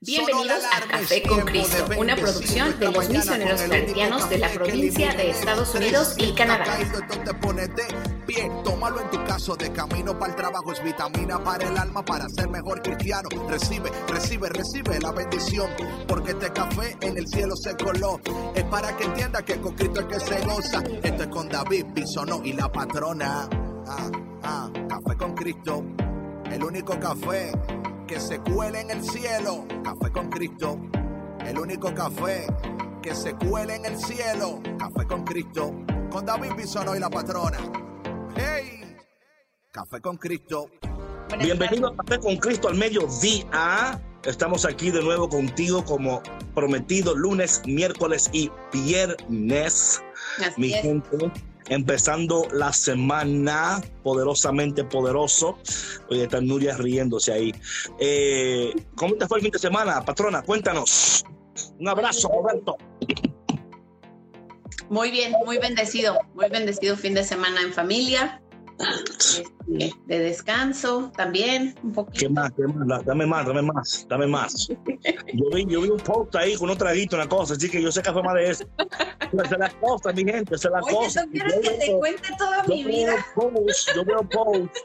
Bienvenidos a Café con Cristo, una producción de los misioneros claretianos de la provincia de Estados Unidos y Canadá. Tómalo en tu caso de camino para el trabajo es vitamina para el alma para ser mejor cristiano. Recibe, recibe, recibe la bendición porque este café en el cielo se coló. Es para que entienda que con Cristo es que se goza. Esto es con David Bisonó y la patrona. Ah, ah, café con Cristo, el único café que se cuele en el cielo. Café con Cristo, el único café que se cuele en el cielo. Café con Cristo, con David Bisono y la patrona. ¡Hey! Café con Cristo. Bienvenido a Café con Cristo al mediodía. Estamos aquí de nuevo contigo como prometido lunes, miércoles y viernes. Así Mi es. gente, empezando la semana poderosamente poderoso. Oye, está Nuria riéndose ahí. Eh, ¿Cómo te fue el fin de semana, patrona? Cuéntanos. Un abrazo, Roberto. Muy bien, muy bendecido, muy bendecido fin de semana en familia, este, de descanso también, un ¿Qué poquito. más? ¿Qué más? Da- Dame más, dame más, dame más. Yo vi, yo vi un post ahí con un traguito, una cosa, así que yo sé que fue más de eso. Pero esa es la cosa, mi gente, esa es la Oye, cosa. ¿tú quieres Yo que te veo- cuente toda mi vida? veo posts, yo veo posts.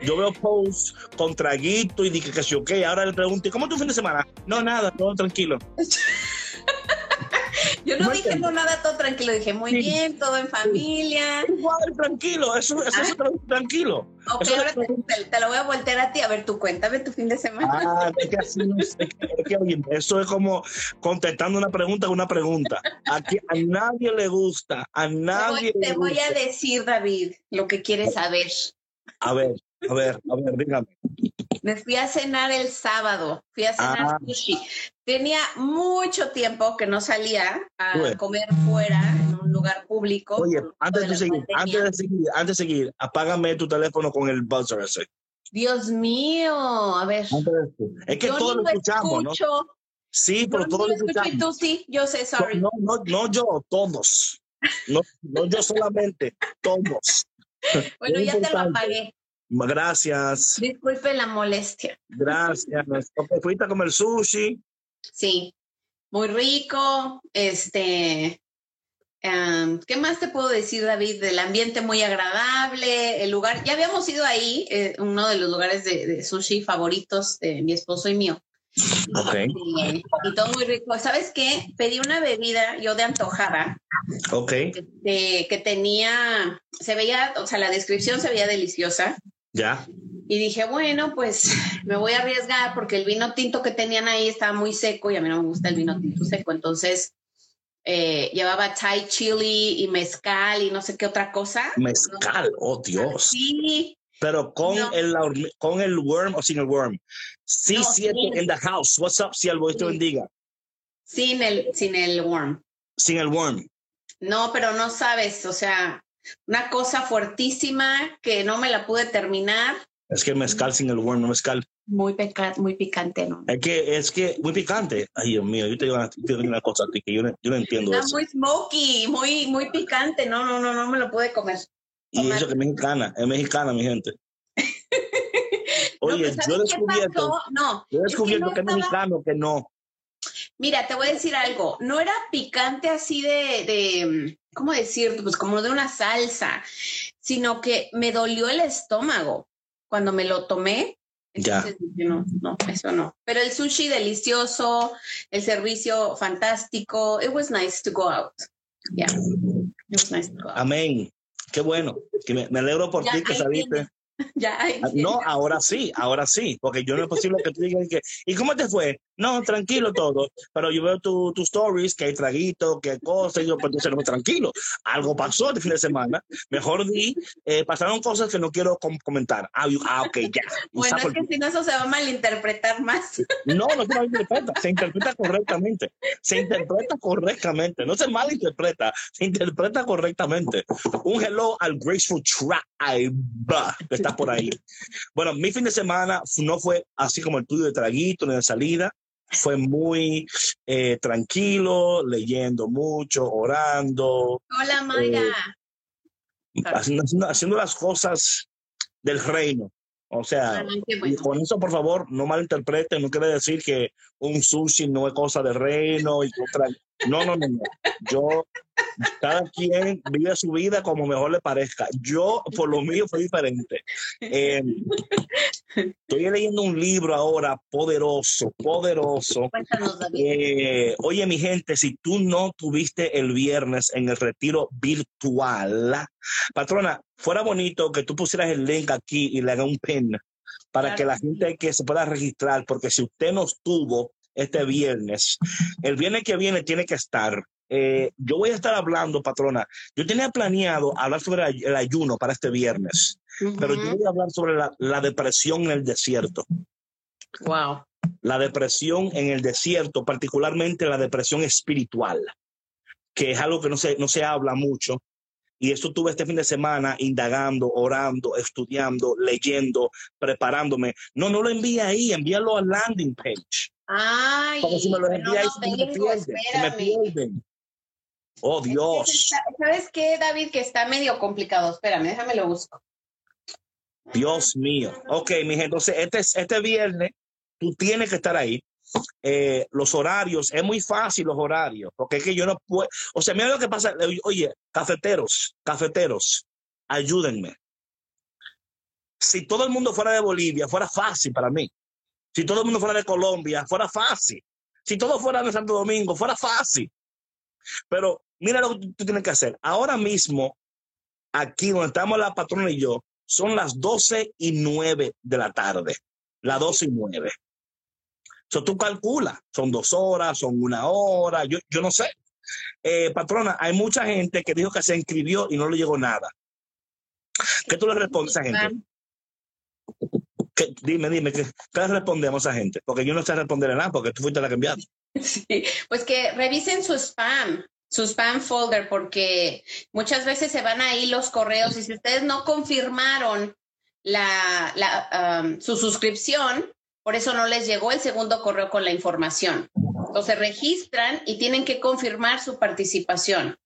Yo veo posts con traguito y dije que sí, ok. Ahora le pregunto, ¿y cómo tu fin de semana? No, nada, todo tranquilo. Yo no dije no nada, todo tranquilo, dije muy Sí. bien, todo en familia. Igual, tranquilo, eso, eso es tranquilo. Ok, Eso ahora te, te lo voy a voltear a ti, a ver, tú cuéntame tu fin de semana. Ah, es que así no es, es que, que, oye, eso es como contestando una pregunta con una pregunta. Aquí a nadie le gusta, a Te voy- nadie le te voy a decir, David, lo que quieres saber. A ver, a ver, a ver, dígame. Me fui a cenar el sábado, fui a cenar Ah. sushi. Tenía mucho tiempo que no salía a comer fuera en un lugar público. Oye, antes de seguir, antes de seguir, antes de seguir, apágame tu teléfono con el buzzer ese. Dios mío, a ver. Es que yo todos ni lo escuchamos, ¿no? Sí, pero ni todos lo y escuchamos. tú sí, yo sé, sorry. No, no, no yo, todos. No, no yo solamente, todos. bueno, ya te lo apagué. Gracias, Disculpe la molestia. gracias. Ok, fuiste a comer sushi. Sí, muy rico. Este, ¿qué más te puedo decir, David? Del ambiente muy agradable, el lugar. Ya habíamos ido ahí, eh, uno de los lugares de, de sushi favoritos de mi esposo y mío. Ok, Y, y todo muy rico. ¿Sabes qué? Pedí una bebida, yo de antojada, ok, de- que tenía, se veía, o sea, la descripción se veía deliciosa. Ya. Y dije, bueno, pues me voy a arriesgar porque el vino tinto que tenían ahí estaba muy seco y a mí no me gusta el vino tinto seco. Entonces eh, llevaba Thai chili y mezcal y no sé qué otra cosa. Mezcal, oh Dios. Sí, Pero con, No. el, con el worm o sin el worm. Sí, No, siete sin. in the house. What's up, si algo te bendiga. sin el, sin el worm. Sin el worm. No, pero no sabes, o sea, una cosa fuertísima que no me la pude terminar. Es que mezcal sin el worm, no mezcal. Muy, peca- muy picante, ¿no? Es que, es que, muy picante. Ay, Dios mío, yo te digo una, te digo una cosa a ti que yo no, yo no entiendo Está eso. muy smoky, muy, muy picante. No, no, no, no me lo pude comer. Y eso que es mexicana, es mexicana, mi gente. No, Oye, pues, ¿sabes yo he descubierto? No, yo he es que descubierto no que es mexicano, que no. Mira, te voy a decir algo. No era picante así de, de, ¿cómo decir? Pues como de una salsa, sino que me dolió el estómago cuando me lo tomé. Ya. Entonces dije, no, no, eso no. Pero el sushi delicioso, el servicio fantástico. It was nice to go out. Yeah. It was nice to go out. Amén. Qué bueno. Que me, me alegro por Ya, ti que saliste. Ya, Ah. No, ahora sí, ahora sí, porque yo no es posible que tú digas que, ¿y cómo te fue? No, tranquilo todo, pero yo veo tus tu stories, que hay traguito, que hay cosas, y yo, pues entonces no, tranquilo, algo pasó este fin de semana, mejor di, eh, pasaron cosas que no quiero com- comentar. Ah, yo- ah, ok, ya. Bueno, es que si no, eso se va a malinterpretar más. No, no se malinterpreta, se interpreta correctamente, se interpreta correctamente, no se malinterpreta, se interpreta correctamente. Un hello al Graceful Tribe por ahí. Bueno, mi fin de semana no fue así como el tuyo de traguito ni de salida, fue muy eh, tranquilo, leyendo mucho, orando, Hola, Mayra. haciendo, haciendo- haciendo las cosas del reino. O sea, Ah, y con eso, por favor, no malinterpreten, no quiere decir que un sushi no es cosa de reino y que otra. No, no, no, no. Yo, cada quien vive su vida como mejor le parezca. Yo, por lo mío, fue diferente. Eh, estoy leyendo un libro ahora poderoso, poderoso. Eh, oye, mi gente, si tú no tuviste el viernes en el retiro virtual, patrona, fuera bonito que tú pusieras el link aquí y le haga un pin para Claro que la gente que se pueda registrar, porque si usted no estuvo este viernes, el viernes que viene tiene que estar. Eh, yo voy a estar hablando, patrona. Yo tenía planeado hablar sobre el ay- el ayuno para este viernes, pero yo voy a hablar sobre la, la depresión en el desierto Wow. la depresión en el desierto, particularmente la depresión espiritual, que es algo que no se, no se habla mucho. Y eso tuve este fin de semana indagando, orando, estudiando, leyendo, preparándome. No, no lo envíe ahí, envíalo al landing page. Ay, si me lo pero envía ahí, no se me pierden. Se me pierden. Oh, Dios. ¿Sabes qué, David? Que está medio complicado. Espérame, déjame lo busco. Dios mío. Ok, mi gente, entonces este, este viernes tú tienes que estar ahí. Eh, los horarios, es muy fácil los horarios, porque es que yo no puedo, o sea, mira lo que pasa, oye, cafeteros, cafeteros, ayúdenme. Si todo el mundo fuera de Bolivia, fuera fácil para mí. Si todo el mundo fuera de Colombia, fuera fácil. Si todo fuera de Santo Domingo, fuera fácil. Pero mira lo que tú, tienes que hacer. Ahora mismo, aquí donde estamos la patrona y yo, son las 12 y 9 de la tarde. Las 12 y 9. So, tú calculas, son dos horas, son una hora, yo, yo no sé. Eh, patrona, hay mucha gente que dijo que se inscribió y no le llegó nada. ¿Qué tú le respondes a esa gente? ¿Qué- dime, dime, ¿qué, qué le respondemos a gente? Porque yo no sé responder nada, porque tú fuiste la que. Sí, pues que revisen su spam, su spam folder, porque muchas veces se van ahí los correos y si ustedes no confirmaron la, um, su suscripción, por eso no les llegó el segundo correo con la información. Entonces registran y tienen que confirmar su participación.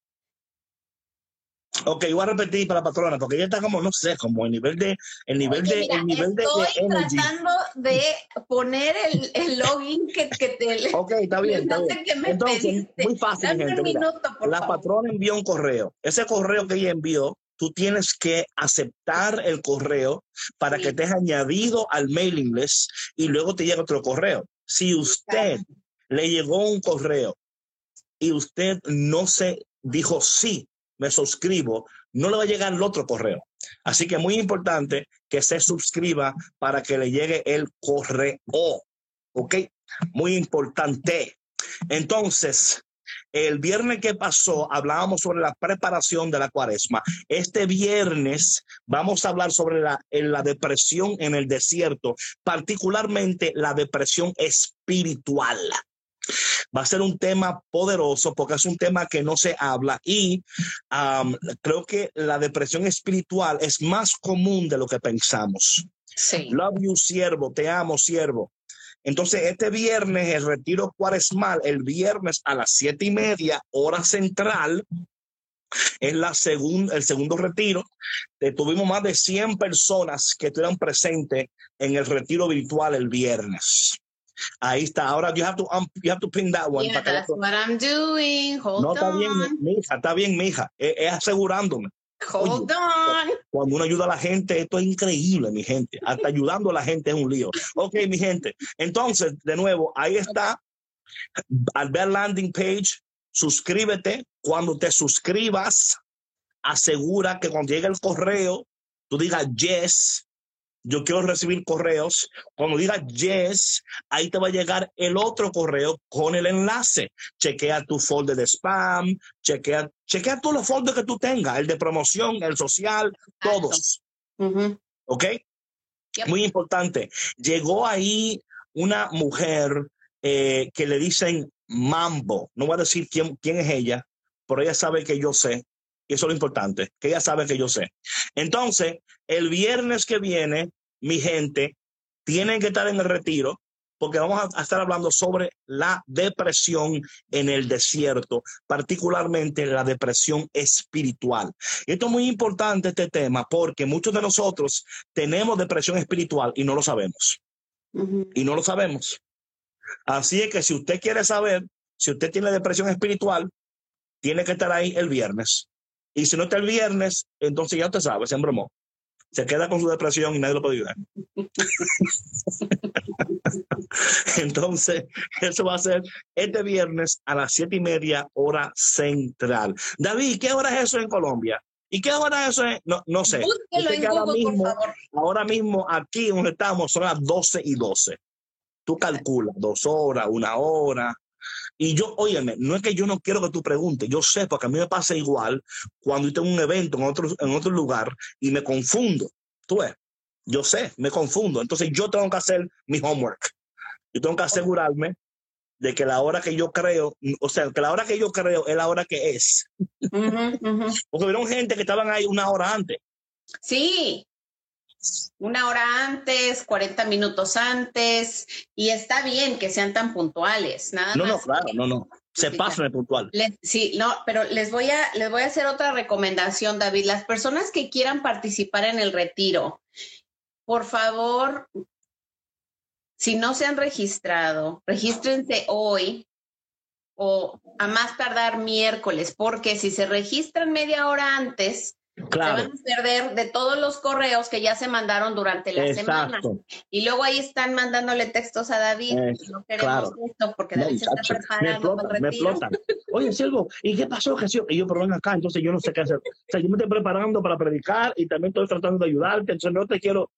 Ok, voy a repetir para la patrona, porque ella está como, no sé, como el nivel de, el nivel Oye, de, mira, el nivel de, de estoy energy. tratando de poner el, el login que, que te... Ok, está bien, está bien. qué me Entonces, pediste. muy fácil, Dame gente, mira. minuto, La favor. patrona envió un correo. Ese correo que ella envió, tú tienes que aceptar el correo para Sí. que te añadido al mailing list y luego te llega otro correo. Si usted le llegó un correo y usted no se dijo sí, me suscribo, no le va a llegar el otro correo. Así que muy importante que se suscriba para que le llegue el correo. ¿Ok? Muy importante. Entonces, el viernes que pasó hablábamos sobre la preparación de la cuaresma. Este viernes vamos a hablar sobre la, la depresión en el desierto, particularmente la depresión espiritual. Va a ser un tema poderoso porque es un tema que no se habla y um, creo que la depresión espiritual es más común de lo que pensamos. Sí. Love you, siervo, te amo, siervo. Entonces, este viernes, el retiro cuaresmal, el viernes a las siete y media, hora central, es la segun- el segundo retiro. Eh, tuvimos más de 100 personas que estuvieron presentes en el retiro virtual el viernes. Ahí está. Ahora, you have to, um, you have to pin that one. Yeah, para that's what I'm doing. Hold no, está bien, on. mija, está bien, mija. Es, es asegurándome. Hold on. Cuando uno ayuda a la gente, esto es increíble, mi gente. Hasta ayudando a la gente es un lío. Ok, mi gente. Entonces, de nuevo, ahí está. Al ver landing page, suscríbete. Cuando te suscribas, asegura que cuando llegue el correo, tú digas yes. Yo quiero recibir correos. Cuando digas yes, ahí te va a llegar el otro correo con el enlace. Chequea tu folder de spam, chequea, chequea todos los folders que tú tengas, el de promoción, el social, todos. ¿Ok? Yep. Muy importante. Llegó ahí una mujer eh, que le dicen Mambo. No voy a decir quién, quién es ella, pero ella sabe que yo sé. Y eso es lo importante, que ella sabe que yo sé. Entonces, el viernes que viene, mi gente, tienen que estar en el retiro porque vamos a, estar hablando sobre la depresión en el desierto, particularmente la depresión espiritual. Y esto es muy importante este tema porque muchos de nosotros tenemos depresión espiritual y no lo sabemos. Y no lo sabemos. Así es que si usted quiere saber si usted tiene depresión espiritual, tiene que estar ahí el viernes. Y si no está el viernes, entonces ya usted sabe, se embromó. Se queda con su depresión y nadie lo puede ayudar. Entonces, eso va a ser este viernes a las siete y media hora central. David, ¿qué hora es eso en Colombia? ¿Y qué hora es eso? No, no sé. Que ahora mismo, ahora mismo aquí donde estamos son las 12 y 12. Tú calculas dos horas, una hora. Y yo, óyeme, no es que yo no quiero que tú preguntes, yo sé, porque a mí me pasa igual cuando yo tengo un evento en otro, en otro lugar y me confundo. Tú ves, yo sé, me confundo. Entonces yo tengo que hacer mi homework. Yo tengo que asegurarme de que la hora que yo creo, o sea, que la hora que yo creo es la hora que es. Porque vieron gente que estaban ahí una hora antes. Sí, una hora antes, 40 minutos antes, y está bien que sean tan puntuales, nada No, no, más. claro, no, no. Se Sí, pasan de puntual. Les- sí, no, pero les voy a les voy a hacer otra recomendación, David. Las personas que quieran participar en el retiro, por favor, si no se han registrado, regístrense hoy o a más tardar miércoles, porque si se registran media hora antes, se Claro. van a perder de todos los correos que ya se mandaron durante la semana. Exacto. Y luego ahí están mandándole textos a David. Eh, no queremos claro. esto porque No, David se muchacho, está preparando me explotan. Oye, Silvo, ¿y qué pasó? Sí? Y yo, pero ven acá, entonces yo no sé qué hacer. O sea, yo me estoy preparando para predicar y también estoy tratando de ayudarte, entonces no te quiero,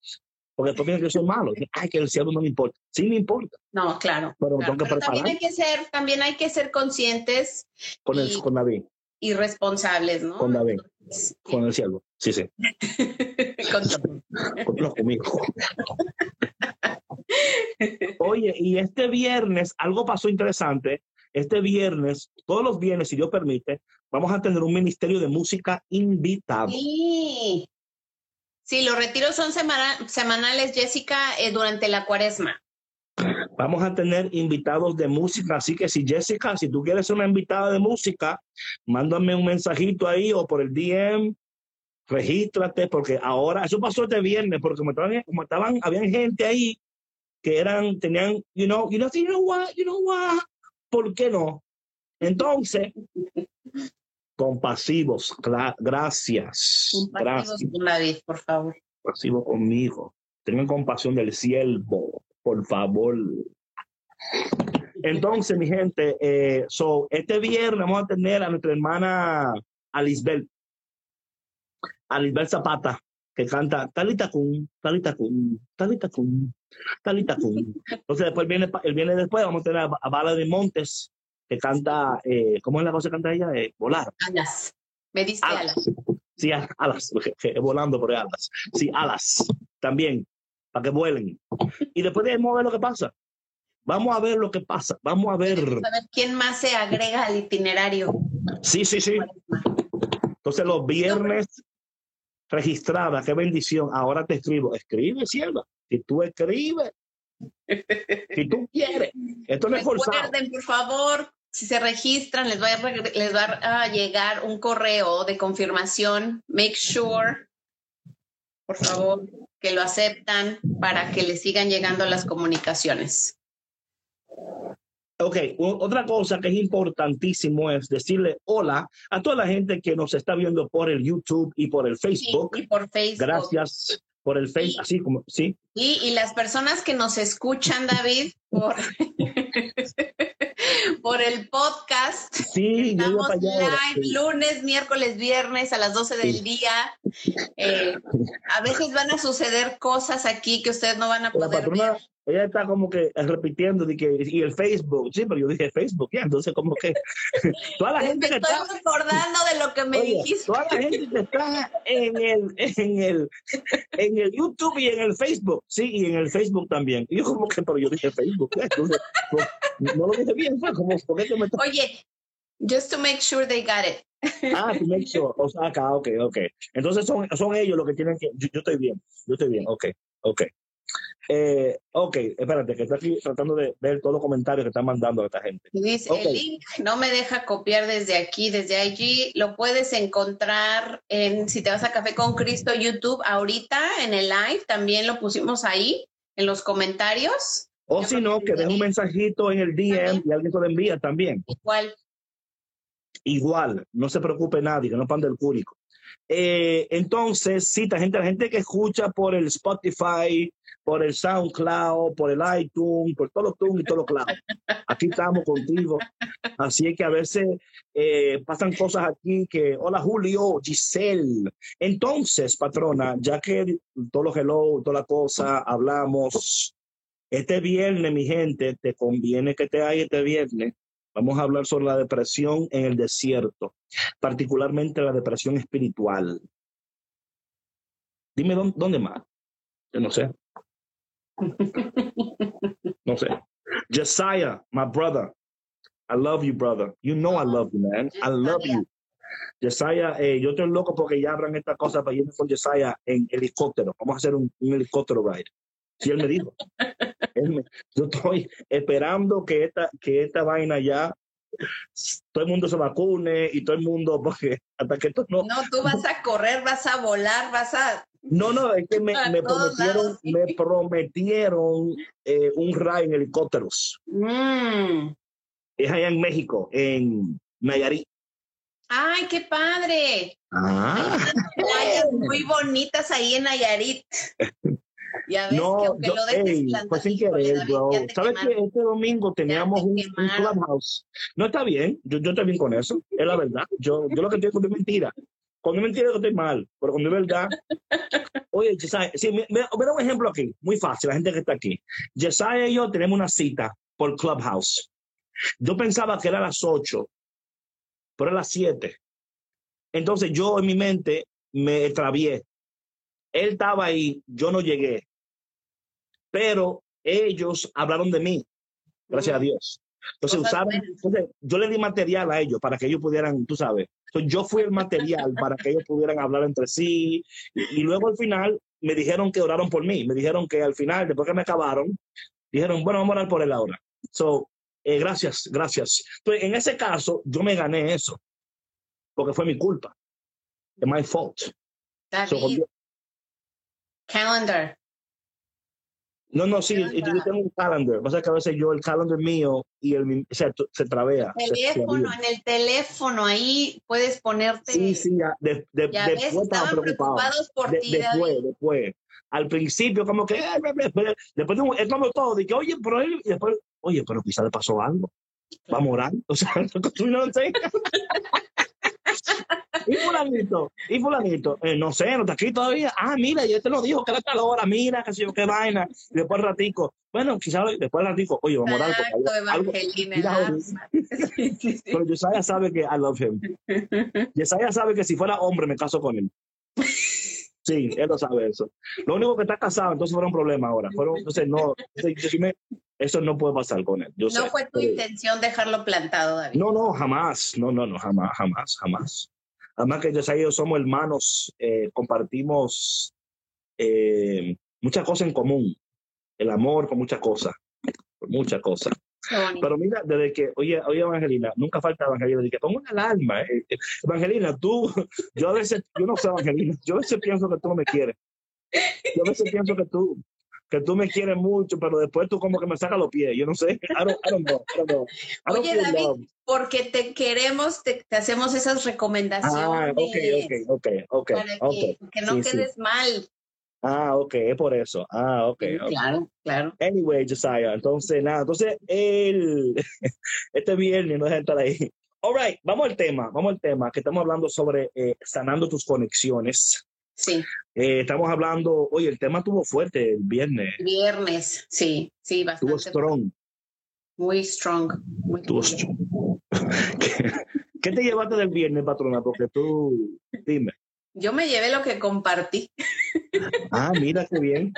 porque después piensan que soy malo. Ay, que el cielo no me importa. Sí me importa, No, claro. pero claro. tengo que Pero también hay que ser, también hay que ser conscientes con, el, y- con David, y responsables, ¿no? con David, con el cielo. Sí, sí, Con- con- no, conmigo. Oye, y este viernes, algo pasó interesante. Este viernes, todos los viernes, si Dios permite, vamos a tener un ministerio de música invitado. Sí. Sí, los retiros son semana- semanales, Jessica, eh, durante la cuaresma. Vamos a tener invitados de música, así que si Jessica, si tú quieres ser una invitada de música, mándame un mensajito ahí o por el DM, regístrate, porque ahora, eso pasó este viernes, porque como estaban, como estaban, habían gente ahí que eran, tenían, you know, you know, you know what, you know what, ¿por qué no? Entonces, compasivos, gracias, Compasivos gracias, con David, por favor. compasivos conmigo, tengan compasión del siervo, por favor. Entonces, mi gente, eh, so, este viernes vamos a tener a nuestra hermana Alisbel, Alisbel Zapata, que canta Talita Kun, Talita Kun, Talita Kun, Talita Kun. Entonces, después viene, el viene después, vamos a tener a, a Bala de Montes, que canta, eh, ¿cómo es la cosa que canta ella? Eh, volar. Alas. Me diste alas. Alas. Sí, alas, volando por alas. Sí, alas también, para que vuelen. Y después de vamos a ver lo que pasa. Vamos a ver lo que pasa. Vamos a ver. A ver quién más se agrega al itinerario. Sí, sí, sí. Entonces los viernes registrada, qué bendición. Ahora te escribo. Escribe, sierva. Si tú escribes, si tú quieres. Esto no es forzado. Por favor, si se registran, les va, a, reg- les va a llegar un correo de confirmación. Make sure, por favor, que lo aceptan para que les sigan llegando las comunicaciones. Ok, otra cosa que es importantísimo es decirle hola a toda la gente que nos está viendo por el YouTube y por el Sí, Facebook. y por Facebook. Gracias por el Facebook, así como, sí. Y, y las personas que nos escuchan, David, por, por el podcast. Sí, yo iba Estamos allá. live sí. lunes, miércoles, viernes a las 12 del Sí. día. Eh, a veces van a suceder cosas aquí que ustedes no van a La poder patrona, ver. Ella está como que repitiendo de que, y el Facebook, sí, pero yo dije Facebook, ya, entonces como que toda la Me gente que estoy está, recordando de lo que me oye, dijiste. toda la gente que está en el, en el, en el YouTube y en el Facebook, sí, y en el Facebook también. Y yo como que, pero yo dije Facebook, ¿eh? entonces, no, no lo dije bien, fue como, ¿por qué me Oye, just to make sure they got it. Ah, to make sure. O sea, acá, ok, ok. Entonces son, son ellos los que tienen que. Yo, yo estoy bien, yo estoy bien, ok, ok. Eh, ok, espérate, que estoy aquí tratando de ver todos los comentarios que están mandando esta gente. Dice, el link no me deja copiar desde aquí, desde IG. Lo puedes encontrar en, si te vas a Café con Cristo YouTube, ahorita en el live, también lo pusimos ahí, en los comentarios. O si no, que deje un mensajito en el DM y alguien se lo envía también. Igual. Igual, no se preocupe nadie, que no pande el cúrico. Eh, entonces, sí, la gente, la gente que escucha por el Spotify, por el SoundCloud, por el iTunes, por todos los tunes y todos los clouds. Aquí estamos contigo. Así es que a veces eh, pasan cosas aquí que, hola Julio, Giselle. Entonces, patrona, ya que todos los hello, toda la cosa, hablamos, este viernes, mi gente, te conviene que te hay este viernes. Vamos a hablar sobre la depresión en el desierto, particularmente la depresión espiritual. Dime dónde, dónde más. Yo no sé. No sé. Josiah, my brother. I love you, brother. You know I love you, man. I love you. Josiah, eh, yo estoy loco porque ya abran esta cosa para irme con Josiah en helicóptero. Vamos a hacer un, un helicóptero ride. Sí, él me dijo. Él me- yo estoy esperando que esta, que esta vaina ya todo el mundo se vacune y todo el mundo, porque hasta que esto no, No, tú vas a correr, vas a volar, vas a... no, no, es que me, me prometieron, lados. me prometieron eh, un ride en helicópteros. Mm. Es allá en México, en Nayarit. ¡Ay, qué padre! Ah, Playas muy bonitas ahí en Nayarit. Ya ves que no, aunque yo, lo fue sin querer, bro. ¿Sabes que este domingo teníamos un, clubhouse? No está bien, yo, yo estoy bien con eso, es la verdad. Yo, yo lo que entiendo es mentira. Cuando es mentira, yo estoy mal, pero cuando es verdad. Oye, Jesiah, sí, me, me, me da un ejemplo aquí, muy fácil, la gente que está aquí. Jesiah y yo tenemos una cita por Clubhouse. Yo pensaba que era a las 8, pero a las 7. Entonces yo en mi mente me extravié. Él estaba ahí, yo no llegué. Pero ellos hablaron de mí, gracias a Dios. Entonces usaron, entonces, yo le di material a ellos para que ellos pudieran, tú sabes. Entonces yo fui el material para que ellos pudieran hablar entre sí. Y, y luego al final me dijeron que oraron por mí. Me dijeron que al final, después que me acabaron, dijeron, bueno, vamos a orar por él ahora. So, eh, gracias, gracias. Entonces, en ese caso, yo me gané eso. Porque fue mi culpa. Es my fault. So, calendar. no, no, sí, yo tengo un calendar. Pasa que a veces yo, el calendar mío y el o sea, se trabea. se Teléfono, en el teléfono, ahí puedes ponerte. Sí, sí, ya, de- de- Ya ves, después estaba estaban preocupado. preocupados por De- ti, después, después. Al principio, como que, eh, después de un- es como todo, de que, oye, pero él, y después, oye, pero quizá le pasó algo. Va a morar. O sea, tú no sé. y fulanito, y fulanito, eh, no sé, no está aquí todavía. Ah, mira, ya te lo dijo, que era tal hora, mira, que sé yo, qué vaina. Y después ratico, bueno, quizá después ratico, oye, va a Exacto, algo- pero Josiah sabe que I love him. Josiah sabe que si fuera hombre me caso con él. Sí, él lo sabe eso. Lo único que está casado, entonces fuera un problema ahora. Fueron, entonces no, eso no puede pasar con él. Yo No sé. fue tu intención dejarlo plantado, David. no, no, jamás. No, no, no, jamás, jamás, jamás. Además que yo somos hermanos, eh, compartimos eh, muchas cosas en común. El amor con muchas cosas. Muchas cosas. Pero mira, desde que, oye, oye, Evangelina, nunca falta Evangelina, de que pongo una alarma. eh, Evangelina, tú, yo a veces, yo no sé, Evangelina, yo a veces pienso que tú no me quieres. Yo a veces pienso que tú, que tú me quieres mucho, pero después tú como que me sacas los pies. Yo no sé. I don't, I don't know. I don't know. I don't Oye, David, love. Porque te queremos, te, te hacemos esas recomendaciones. Ah, ok, ok, ok, ok, Para que, ok. que no Sí, sí. quedes mal. Ah, ok, es por eso. Ah, ok. ok. Claro, claro. Anyway, Josiah, entonces nada, entonces el este viernes no deja de estar ahí. All right, vamos al tema, vamos al tema, que estamos hablando sobre eh, sanando tus conexiones. Sí, Eh, estamos hablando, oye, el tema tuvo fuerte el viernes, viernes, sí, sí, tuvo bastante. strong, Muy strong. Muy tuvo strong. ¿Qué, qué te llevaste del viernes, patrona? Porque tú, dime. Yo me llevé lo que compartí. Ah, mira qué bien.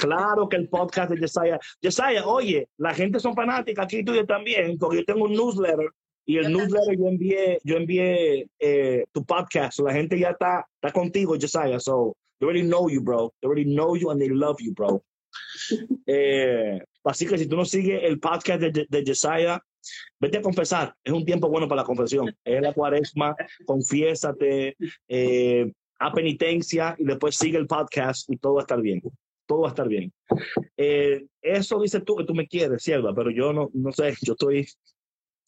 Claro que el podcast de Josiah. Josiah, oye, la gente son fanáticas aquí tuyo también, porque yo tengo un newsletter y el Yo newsletter yo envié, yo envié eh, tu podcast. So la gente ya está, está contigo, Josiah. So they already know you, bro. They already know you and they love you, bro. Eh, así que si tú no sigues el podcast de, de Jesiah, vete a confesar. Es un tiempo bueno para la confesión. Es la cuaresma, confiésate, eh, a penitencia y después sigue el podcast y todo va a estar bien. Todo va a estar bien. Eh, eso dices tú que tú me quieres, cierto, pero yo no, no sé, yo estoy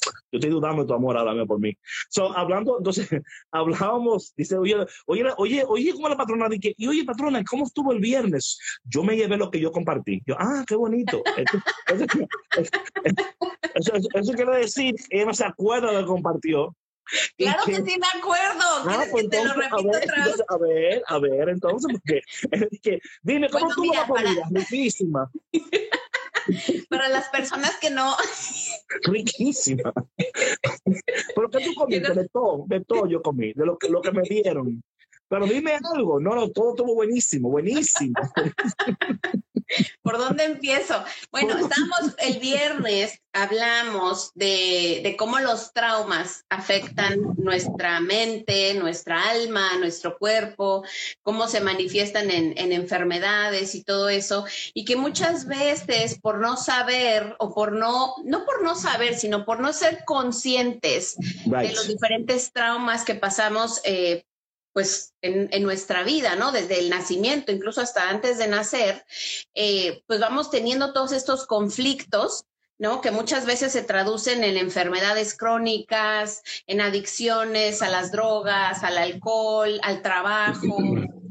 yo estoy dudando de tu amor ahora mismo por mí. So, hablando, entonces, hablábamos, dice, oye, oye, oye, oye, ¿cómo la patrona? Dije, y oye, patrona, ¿cómo estuvo el viernes? Yo me llevé lo que yo compartí. Yo, ah, qué bonito. Eso, eso, quiere decir, ella no se acuerda de lo que compartió. Claro que, sí me acuerdo. Ah, pues te lo repito a ver, otra vez? a ver, a ver, entonces, porque, es que, dime, ¿cómo estuvo la comida? Riquísima. Para las personas que no. Riquísima. ¿Pero qué tú comiste? De todo, de todo yo comí, de lo que, lo que me dieron. Pero dime algo. No, no, todo estuvo buenísimo, buenísimo. ¿Por dónde empiezo? Bueno, estamos el viernes, hablamos de, de, cómo los traumas afectan nuestra mente, nuestra alma, nuestro cuerpo, cómo se manifiestan en, en enfermedades y todo eso, y que muchas veces por no saber o por no, no por no saber, sino por no ser conscientes de los diferentes traumas que pasamos, eh, pues en, en, nuestra vida, ¿no? Desde el nacimiento, incluso hasta antes de nacer, eh, pues vamos teniendo todos estos conflictos, ¿no? Que muchas veces se traducen en enfermedades crónicas, en adicciones a las drogas, al alcohol, al trabajo,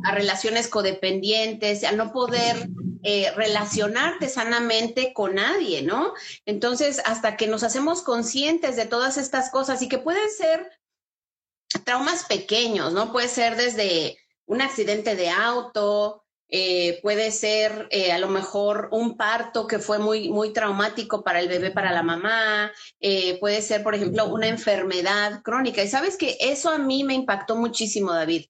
a relaciones codependientes, a no poder eh, relacionarte sanamente con nadie, ¿no? Entonces, hasta que nos hacemos conscientes de todas estas cosas y que pueden ser traumas pequeños, ¿no? Puede ser desde un accidente de auto, eh, puede ser eh, a lo mejor un parto que fue muy, muy traumático para el bebé, para la mamá, eh, puede ser, por ejemplo, una enfermedad crónica. Y sabes que eso a mí me impactó muchísimo, David,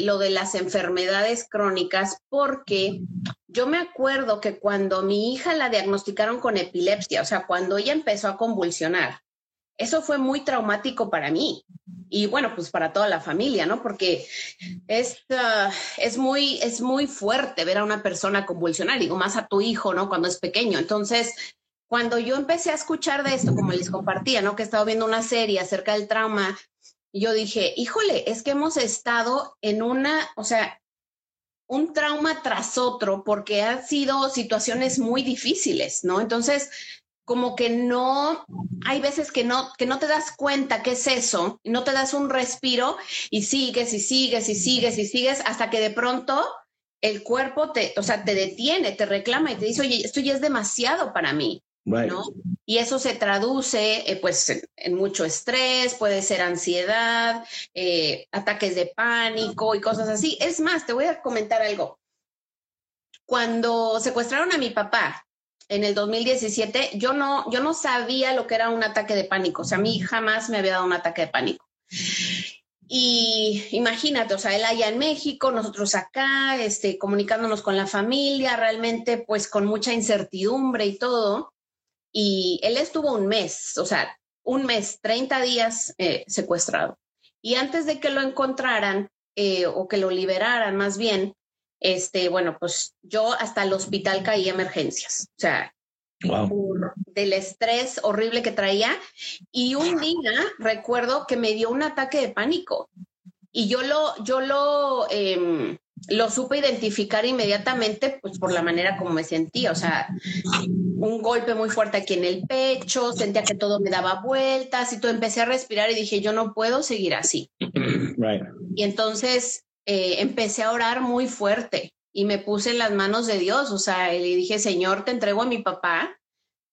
lo de las enfermedades crónicas, porque yo me acuerdo que cuando mi hija la diagnosticaron con epilepsia, o sea, cuando ella empezó a convulsionar, eso fue muy traumático para mí y bueno, pues para toda la familia, ¿no? Porque es, uh, es, muy, es muy fuerte ver a una persona convulsionar, digo, más a tu hijo, ¿no? Cuando es pequeño. Entonces, cuando yo empecé a escuchar de esto, como les compartía, ¿no? Que he estado viendo una serie acerca del trauma, yo dije, híjole, es que hemos estado en una, o sea, un trauma tras otro porque han sido situaciones muy difíciles, ¿no? Entonces, como que no, hay veces que no, que no te das cuenta qué es eso, y no te das un respiro y sigues y sigues y sigues y sigues hasta que de pronto el cuerpo te, o sea, te detiene, te reclama y te dice, oye, esto ya es demasiado para mí. ¿no? Y eso se traduce eh, pues en, mucho estrés, puede ser ansiedad, eh, ataques de pánico y cosas así. Es más, te voy a comentar algo. Cuando secuestraron a mi papá, en el 2017, yo no, yo no sabía lo que era un ataque de pánico. O sea, a mí jamás me había dado un ataque de pánico. Y imagínate, o sea, él allá en México, nosotros acá, este, comunicándonos con la familia, realmente pues con mucha incertidumbre y todo. Y él estuvo un mes, o sea, un mes, 30 días eh, secuestrado. Y antes de que lo encontraran eh, o que lo liberaran más bien, este, bueno, pues yo hasta el hospital caí emergencias, o sea, del estrés horrible que traía. Y un día recuerdo que me dio un ataque de pánico y yo lo, yo lo, em, lo supe identificar inmediatamente, pues por la manera como me sentía, o sea, un golpe muy fuerte aquí en el pecho, sentía que todo me daba vueltas y todo empecé a respirar y dije, yo no puedo seguir así. Y entonces eh, empecé a orar muy fuerte y me puse en las manos de Dios, o sea, le dije, Señor, te entrego a mi papá,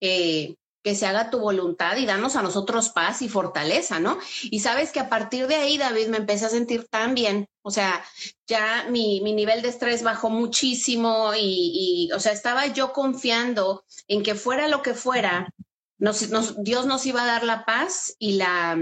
que se haga tu voluntad y danos a nosotros paz y fortaleza, ¿no? Y sabes que a partir de ahí, David, me empecé a sentir tan bien, o sea, ya mi, mi nivel de estrés bajó muchísimo y, o sea, estaba yo confiando en que fuera lo que fuera, Dios nos iba a dar la paz y la,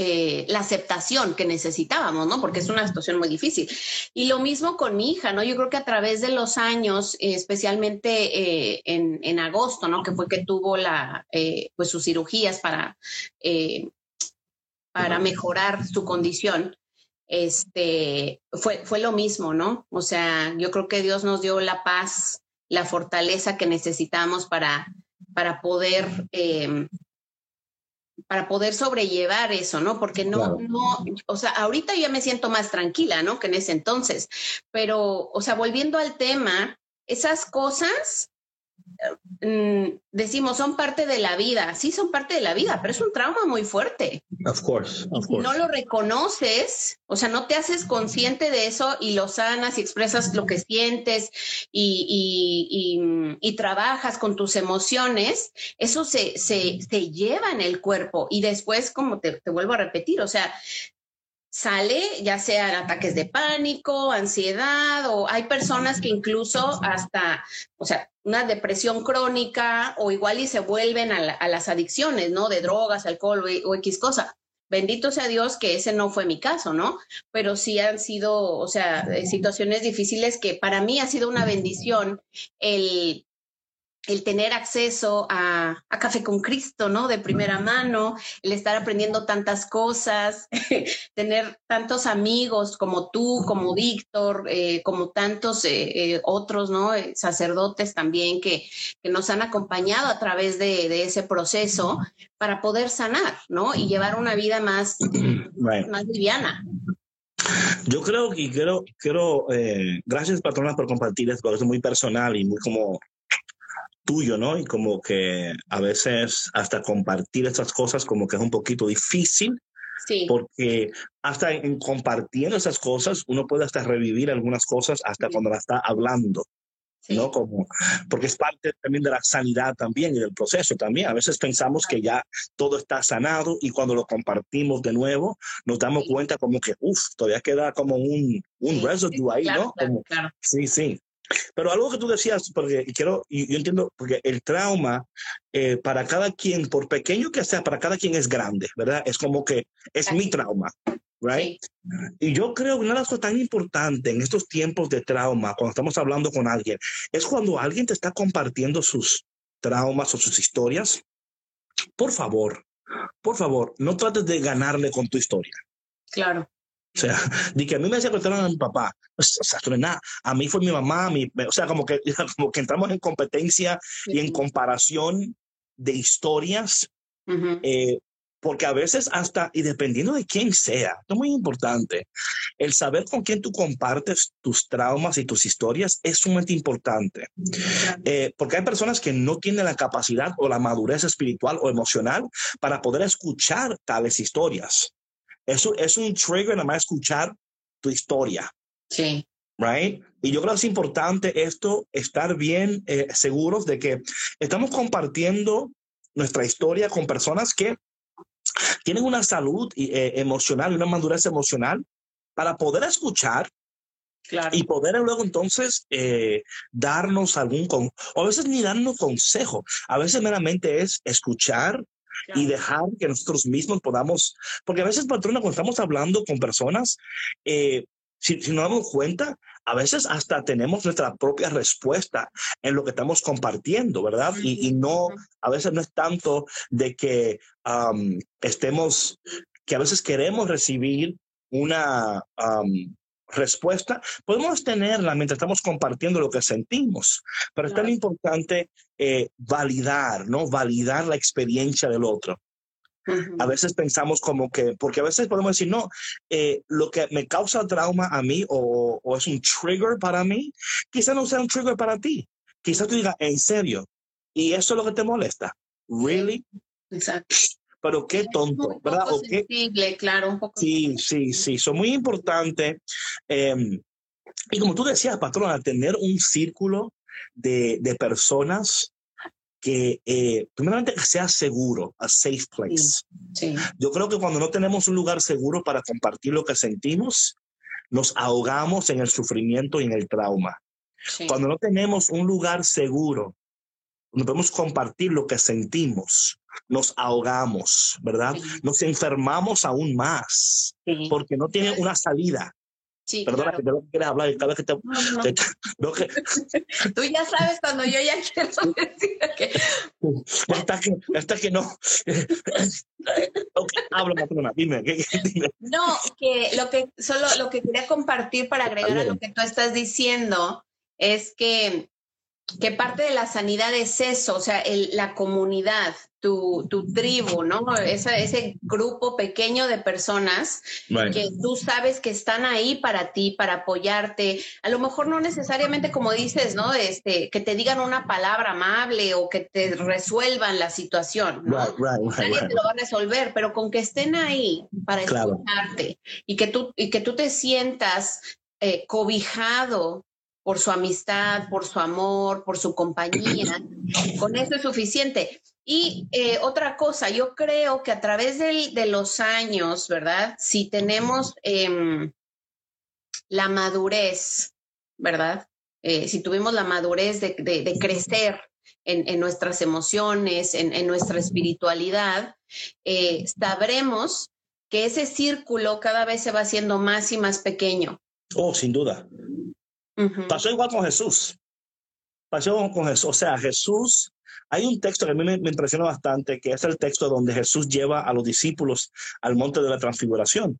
eh, la aceptación que necesitábamos, ¿no? Porque es una situación muy difícil. Y lo mismo con mi hija, ¿no? Yo creo que a través de los años, especialmente eh, en, en, agosto, ¿no? Que fue que tuvo la, eh, pues sus cirugías para, para mejorar su condición. este, fue, fue lo mismo, ¿no? O sea, yo creo que Dios nos dio la paz, la fortaleza que necesitamos para, para poder em, para poder sobrellevar eso, ¿no? Porque no, no, o sea, ahorita ya me siento más tranquila, ¿no? Que en ese entonces. Pero, o sea, volviendo al tema, esas cosas decimos son parte de la vida, sí son parte de la vida, pero es un trauma muy fuerte. Of course, of course. No lo reconoces, o sea, no te haces consciente de eso y lo sanas y expresas lo que sientes y, y, trabajas con tus emociones, eso se, se, se, lleva en el cuerpo y después, como te, te vuelvo a repetir, o sea, sale, ya sean ataques de pánico, ansiedad, o hay personas que incluso hasta, o sea, una depresión crónica o igual y se vuelven a, las adicciones, ¿no? De drogas, alcohol o, o, X cosa. Bendito sea Dios que ese no fue mi caso, ¿no? Pero sí han sido, o sea, situaciones difíciles que para mí ha sido una bendición el el tener acceso a, Café con Cristo, ¿no? De primera mano, el estar aprendiendo tantas cosas, tener tantos amigos como tú, como Víctor, eh, como tantos eh, eh, otros, ¿no? sacerdotes también que, nos han acompañado a través de, ese proceso para poder sanar, ¿no? Y llevar una vida más, más liviana. Yo creo que quiero, quiero gracias patrona por compartir esto, es muy personal y muy como tuyo, ¿no? Y como que a veces hasta compartir estas cosas como que es un poquito difícil. Sí. Porque hasta en compartiendo esas cosas, uno puede hasta revivir algunas cosas hasta cuando la está hablando. ¿no? Como, porque es parte también de la sanidad también y del proceso también. A veces pensamos que ya todo está sanado y cuando lo compartimos de nuevo, nos damos cuenta como que, uff, todavía queda como un, un residue ahí, ¿no? claro. Sí, sí. Pero algo que tú decías, porque quiero, yo entiendo, porque el trauma eh, para cada quien, por pequeño que sea, para cada quien es grande, ¿verdad? Es como que es mi trauma, right? Y yo creo que una de las cosas tan importantes en estos tiempos de trauma, cuando estamos hablando con alguien, es cuando alguien te está compartiendo sus traumas o sus historias. Por favor, por favor, no trates de ganarle con tu historia. Claro. O sea, de que a mí me secuestraron a mi papá. O sea, no es nada. A mí fue mi mamá. Mi, o sea, como que, como que entramos en competencia y en comparación de historias. eh, porque a veces hasta, y dependiendo de quién sea, esto es muy importante, el saber con quién tú compartes tus traumas y tus historias es sumamente importante. Eh, porque hay personas que no tienen la capacidad o la madurez espiritual o emocional para poder escuchar tales historias. Eso es un trigger nada más escuchar tu historia. Sí. Right? Y yo creo que es importante esto, estar bien eh, seguros de que estamos compartiendo nuestra historia con personas que tienen una salud eh, emocional y una madurez emocional para poder escuchar Claro. Y poder luego entonces eh, darnos algún, con, o a veces ni darnos consejo, a veces meramente es escuchar y dejar que nosotros mismos podamos, porque a veces, patrona, cuando estamos hablando con personas, eh, si, si nos damos cuenta, a veces hasta tenemos nuestra propia respuesta en lo que estamos compartiendo, ¿verdad? Y, y no, a veces no es tanto de que estemos, que a veces queremos recibir una, respuesta, podemos tenerla mientras estamos compartiendo lo que sentimos, pero es tan importante eh, validar, ¿no? Validar la experiencia del otro. A veces pensamos como que, porque a veces podemos decir, no, eh, lo que me causa trauma a mí o, o, es un trigger para mí, quizás no sea un trigger para ti. Quizás tú digas, en serio, y eso es lo que te molesta. ¿Really? Exacto pero qué tonto, ¿verdad? ¿O sensible, claro, un poco. Sí, sí, sí, son muy importantes. Em, y como tú decías, patrona, tener un círculo de, de personas que, eh, primeramente, que sea seguro, a safe place. Sí, Yo creo que cuando no tenemos un lugar seguro para compartir lo que sentimos, nos ahogamos en el sufrimiento y en el trauma. Sí. Cuando no tenemos un lugar seguro, no podemos compartir lo que sentimos, nos ahogamos, ¿verdad? Sí. Nos enfermamos aún más Sí. porque no tiene una salida. Sí, Perdona claro. que te lo quieres hablar y cada vez que te... No, no, te- no, que- Tú ya sabes cuando yo ya quiero decir que hasta que, hasta que no. ok, habla, patrona, dime, ¿qué- dime. No, que lo que solo lo que quería compartir para agregar a lo que tú estás diciendo es que, que parte de la sanidad es eso, o sea, el- la comunidad, tu, tu tribu, ¿no? Esa- ese grupo pequeño de personas Right. que tú sabes que están ahí para ti, para apoyarte. A lo mejor no necesariamente como dices, ¿no? Este, que te digan una palabra amable o que te resuelvan la situación, ¿no? Right, right, right, Nadie te lo va a resolver, pero con que estén ahí para Claro. escucharte y que tú, y que tú te sientas eh, cobijado por su amistad, por su amor, por su compañía, con eso es suficiente. Y eh, otra cosa, yo creo que a través de los años, ¿verdad? Si tenemos em, la madurez, ¿verdad? Eh, si tuvimos la madurez de, crecer en, en nuestras emociones, en, en nuestra espiritualidad, eh, sabremos que ese círculo cada vez se va haciendo más y más pequeño. Oh, sin duda. Pasó igual con Jesús. Pasó con Jesús. O sea, Jesús, hay un texto que a mí me, me impresiona bastante, que es el texto donde Jesús lleva a los discípulos al monte de la transfiguración.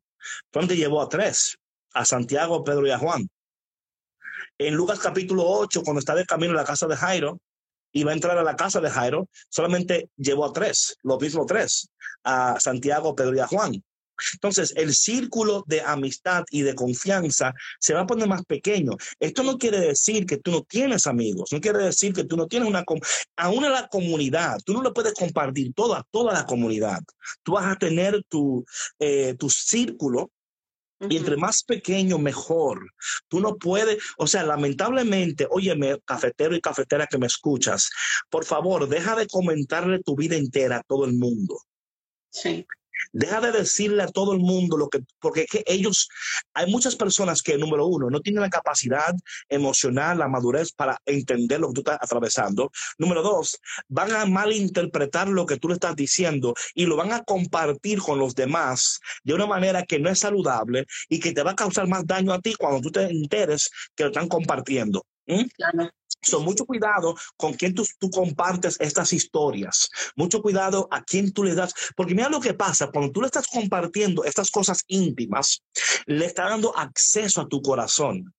Donde llevó a tres, a Santiago, Pedro y a Juan. En Lucas capítulo 8, cuando está de camino a la casa de Jairo, y va a entrar a la casa de Jairo, solamente llevó a tres, los mismos tres, a Santiago, Pedro y a Juan. Entonces, el círculo de amistad y de confianza se va a poner más pequeño. Esto no quiere decir que tú no tienes amigos, no quiere decir que tú no tienes una... Aún en la comunidad, tú no le puedes compartir todo a toda la comunidad. Tú vas a tener tu, eh, tu círculo y entre más pequeño, mejor. Tú no puedes, o sea, lamentablemente, óyeme, cafetero y cafetera que me escuchas, por favor, deja de comentarle tu vida entera a todo el mundo. Sí. Deja de decirle a todo el mundo lo que, porque que ellos, hay muchas personas que, número uno, no tienen la capacidad emocional, la madurez para entender lo que tú estás atravesando. Número dos, van a malinterpretar lo que tú le estás diciendo y lo van a compartir con los demás de una manera que no es saludable y que te va a causar más daño a ti cuando tú te enteres que lo están compartiendo. ¿Mm? Claro. So, mucho cuidado con quién tú, tú compartes estas historias. Mucho cuidado a quién tú le das. Porque mira lo que pasa, cuando tú le estás compartiendo estas cosas íntimas, le está dando acceso a tu corazón,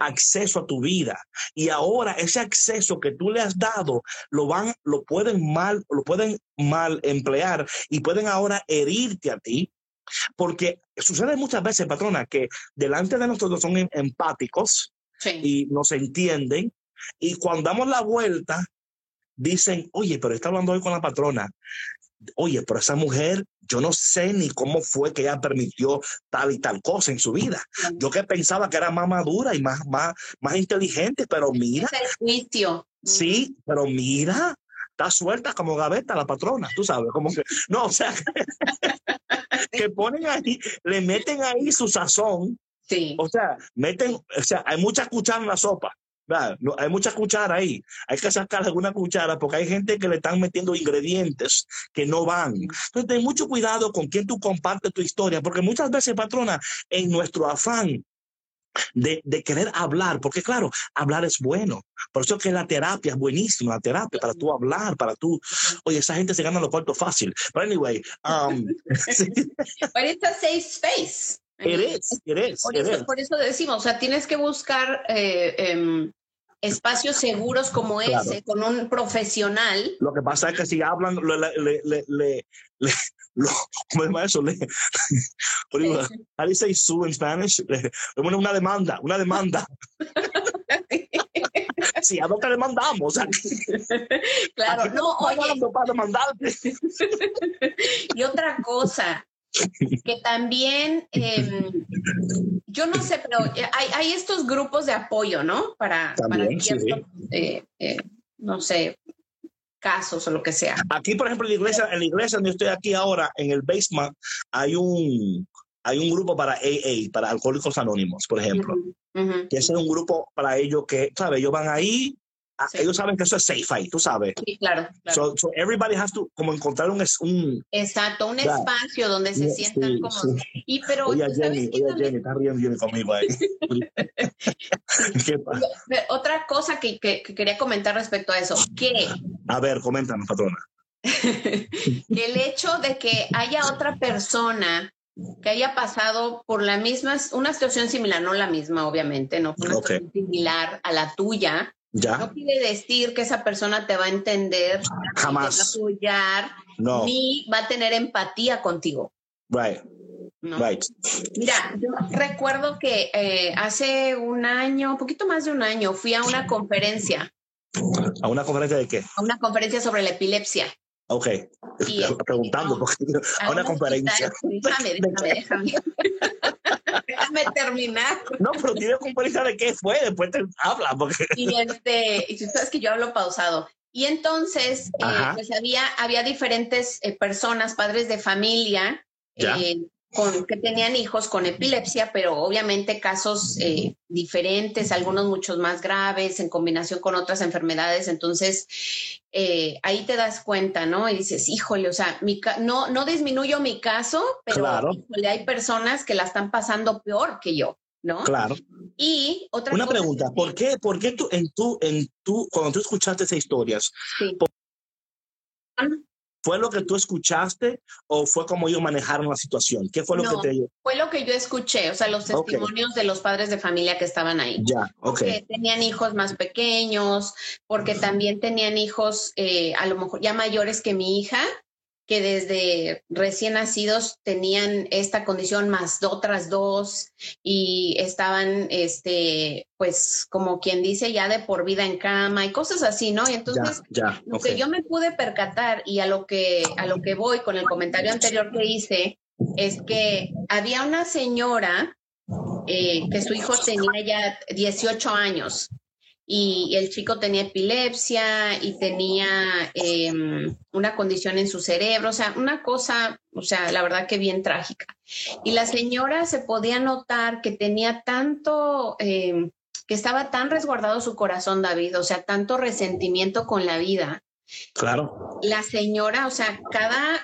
acceso a tu vida. Y ahora ese acceso que tú le has dado, lo van, lo pueden mal, lo pueden mal emplear y pueden ahora herirte a ti. Porque sucede muchas veces, patrona, que delante de nosotros son em- empáticos, Sí. y nos entienden. Y cuando damos la vuelta, dicen, oye, pero está hablando hoy con la patrona. Oye, pero esa mujer, yo no sé ni cómo fue que ella permitió tal y tal cosa en su vida. Yo que pensaba que era más madura y más, más, más inteligente, pero mira, Es el juicio. sí, pero mira, está suelta como gaveta la patrona, tú sabes, como que, no, o sea, que ponen ahí, le meten ahí su sazón Sí. o sea, meten, o sea, hay mucha cuchara en la sopa. No, hay mucha cuchara ahí. Hay que sacar alguna cuchara porque hay gente que le están metiendo ingredientes que no van. Entonces, ten mucho cuidado con quién tú compartes tu historia, porque muchas veces, patrona, en nuestro afán de, de querer hablar, porque claro, hablar es bueno. Por eso que la terapia es buenísima, la terapia para tú hablar, para tú, oye, esa gente se gana los cuartos fácil. Pero anyway, um, But it's a safe space. It is, Por it eso, por eso decimos, o sea, tienes que buscar eh, em, espacios seguros como Claro. ese, con un profesional. Lo que pasa es que si hablan, le, le, le, le, le, le- ¿cómo llama eso? Le, how do you say sue in Spanish? Le, le una demanda, una demanda. Sí, ¿a dónde demandamos? O sea, Claro, no, oye, para demandarte. y otra cosa, que también, em, yo no sé, pero hay, hay estos grupos de apoyo, ¿no? Para, para También, sí. ciertos, eh, eh, no sé, casos o lo que sea. Aquí, por ejemplo, en la iglesia, en la iglesia donde estoy aquí ahora, en el basement, hay un, hay un grupo para AA, para Alcohólicos Anónimos, por ejemplo. Ujú, ujú. que ese es un grupo para ellos que, ¿sabes? Ellos van ahí ah, Sí. ellos saben que eso es safe ahí, tú sabes. Sí, claro. claro. So, so everybody has to como encontrar un, un Exacto, un espacio donde se sientan sí, como. sí. Y pero, Oye, ¿sabes Jenny, oye, también? Jenny, está riendo Jenny conmigo ahí. ¿Qué pasa? Otra cosa que, que- que quería comentar respecto a eso, que A ver, coméntanos, patrona. el hecho de que haya otra persona que haya pasado por la misma, una situación similar, no la misma, obviamente, no una Ok. situación similar a la tuya, ¿Ya? no quiere decir que esa persona te va a entender, ni te va a apoyar, No. ni va a tener empatía contigo. Right, ¿no? right. Mira, yo recuerdo que eh, hace un año, un poquito más de un año, fui a una conferencia, ¿A una conferencia de qué? a una conferencia sobre la epilepsia. Ok. Y, Preguntando, porque a una un conferencia. hospital. Déjame, déjame, déjame. Déjame terminar. No, pero tiene conferencia de qué fue, después te habla, porque Y este, y tú sabes que yo hablo pausado. Y entonces, eh, pues había, había diferentes eh, personas, padres de familia, eh, con, que tenían hijos con epilepsia, pero obviamente casos eh, diferentes, algunos muchos más graves, en combinación con otras enfermedades. Entonces, eh, ahí te das cuenta, ¿no? Y dices, híjole, o sea, mi ca- no, no disminuyo mi caso, pero Claro. híjole, hay personas que la están pasando peor que yo, ¿no? claro. Y otra Una cosa pregunta, que- ¿por qué, por qué tú, en tu, en tu, cuando tú escuchaste esas historias, Sí. ¿Fue lo que tú escuchaste o fue como ellos manejaron la situación? ¿Qué fue lo No. que te Fue lo que yo escuché, o sea, los testimonios de los padres de familia que estaban ahí. Ya, ok. Que tenían hijos más pequeños, porque también tenían hijos eh, a lo mejor ya mayores que mi hija, que desde recién nacidos tenían esta condición más de otras dos y estaban, este, pues, como quien dice, ya de por vida en cama y cosas así, ¿no? Y entonces ya, ya, lo que yo me pude percatar y a lo que a lo que voy con el comentario anterior que hice es que había una señora eh, que su hijo tenía ya 18 años y el chico tenía epilepsia y tenía eh, una condición en su cerebro, o sea, una cosa, o sea, la verdad que bien trágica. Y la señora se podía notar que tenía tanto, eh, que estaba tan resguardado su corazón, David, o sea, tanto resentimiento con la vida. Claro. La señora, o sea, cada,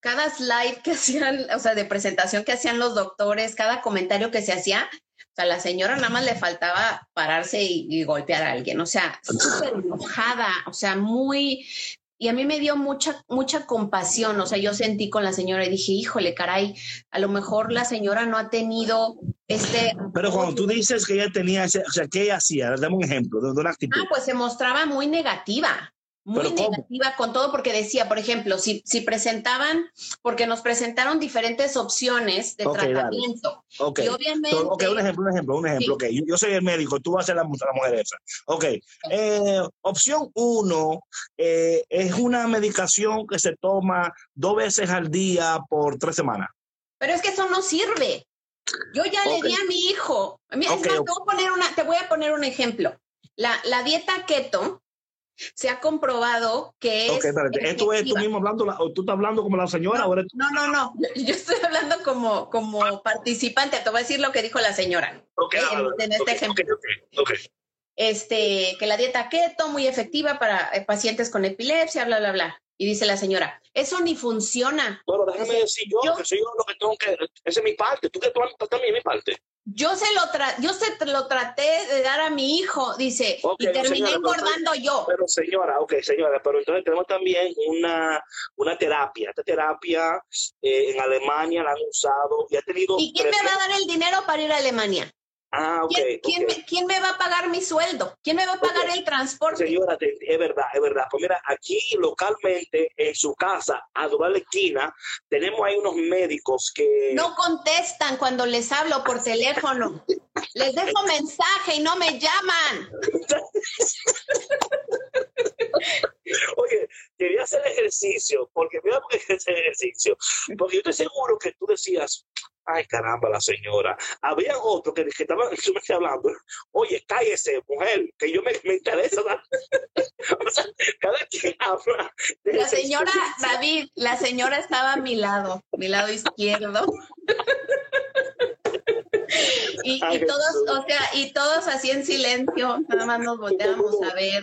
cada slide que hacían, o sea, de presentación que hacían los doctores, cada comentario que se hacía, sea, la señora nada más le faltaba pararse y, y golpear a alguien, o sea, súper enojada, o sea, muy... Y a mí me dio mucha, mucha compasión, o sea, yo sentí con la señora y dije, híjole, caray, a lo mejor la señora no ha tenido este... Pero cuando tú dices que ella tenía ese, o sea, ¿qué ella hacía? Dame un ejemplo de, de una actitud. Ah, pues se mostraba muy negativa, muy negativa con todo, porque decía, por ejemplo, si, si presentaban, porque nos presentaron diferentes opciones de Ok, dale. tratamiento. ok. Y obviamente, So, ok, un ejemplo, un ejemplo, un ejemplo. Sí. ok. Yo, yo soy el médico, tú vas a ser la, la mujer esa. Ok. Eh, opción uno eh, es una medicación que se toma dos veces al día por tres semanas. pero es que eso no sirve. Yo ya le di a mi hijo. Mira, es más, te voy a poner una, te voy a poner un ejemplo. La, la dieta keto se ha comprobado que es. ok, espérate. ¿Esto es tú mismo hablando, la- o tú estás hablando como la señora o eres tú? No, no, no. Yo estoy hablando como, como participante. Te voy a decir lo que dijo la señora. Ok, en- háblalo. en este Ok, ejemplo. este, que la dieta keto muy efectiva para eh, pacientes con epilepsia, bla, bla, bla. Y dice la señora, eso ni funciona. Bueno, déjame decir yo, Yo- que soy yo lo que tengo que. Esa es mi parte. Tú que tú también mi parte. Yo se lo tra yo se lo traté de dar a mi hijo, dice, y terminé señora, pero- engordando yo. Pero señora, ok, señora, pero entonces tenemos también una, una terapia. Esta terapia eh, en Alemania la han usado y ha tenido. ¿Y quién me va a dar el dinero para ir a Alemania? Ah, ok. ¿Quién, me, quién me va a pagar mi sueldo? ¿Quién me va a pagar el transporte? Señora, es verdad, es verdad. Pues mira, aquí localmente, en su casa, a doblar la esquina, tenemos ahí unos médicos que. No contestan cuando les hablo por teléfono. Les dejo mensaje y no me llaman. Oye, quería hacer ejercicio, porque mira por qué quería hacer ejercicio. Porque yo estoy seguro que tú decías, ay caramba, la señora. Había otro que, que estaban que yo me estoy hablando. Oye, cállese, mujer, que yo me, me interesa. o sea, cada quien habla. La señora. David, la señora estaba a mi lado, mi lado izquierdo. Y, todos, o sea, y todos así en silencio, nada más nos volteamos a ver.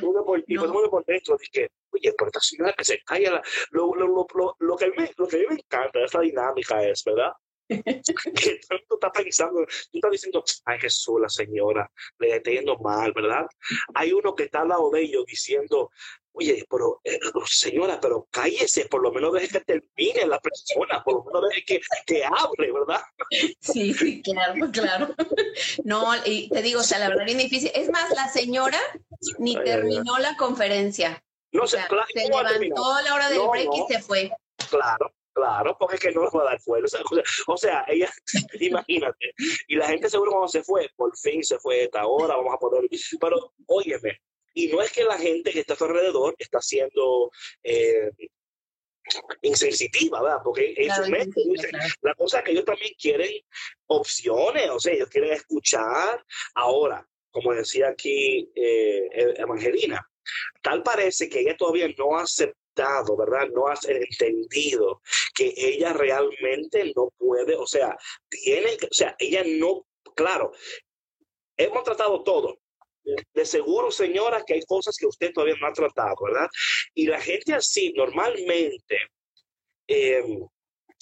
Y todo el mundo por dentro, dije, oye, pero esta señora que se calla, lo, lo, lo, lo, que a mí, lo que a mí me encanta de esta dinámica es, ¿verdad? Que tanto está pensando, tú estás diciendo, ay Jesús, la señora, le está yendo mal, ¿verdad? Hay uno que está al lado de ellos diciendo, oye, pero eh, señora, pero cállese, por lo menos deje que termine la persona, por lo menos deje que, que hable, ¿verdad? Sí, sí, claro, claro. No, y te digo, o sea, la verdad es difícil. Es más, la señora ni terminó la conferencia. No sé, claro, se levantó a la hora del break y se fue. Claro, Claro, porque es que no nos va a dar fuego. O sea, ella, imagínate. Y la gente seguro cuando se fue, por fin se fue esta hora, vamos a poder. Pero, óyeme, y no es que la gente que está a su alrededor está siendo eh, insensitiva, ¿verdad? Porque ellos la cosa es que ellos también quieren opciones, o sea, ellos quieren escuchar. Ahora, como decía aquí eh, Evangelina, tal parece que ella todavía no ha ¿verdad? No ha entendido que ella realmente no puede, o sea, tiene, o sea, ella no, claro, hemos tratado todo, de seguro, señora, que hay cosas que usted todavía no ha tratado, ¿verdad? Y la gente así normalmente em,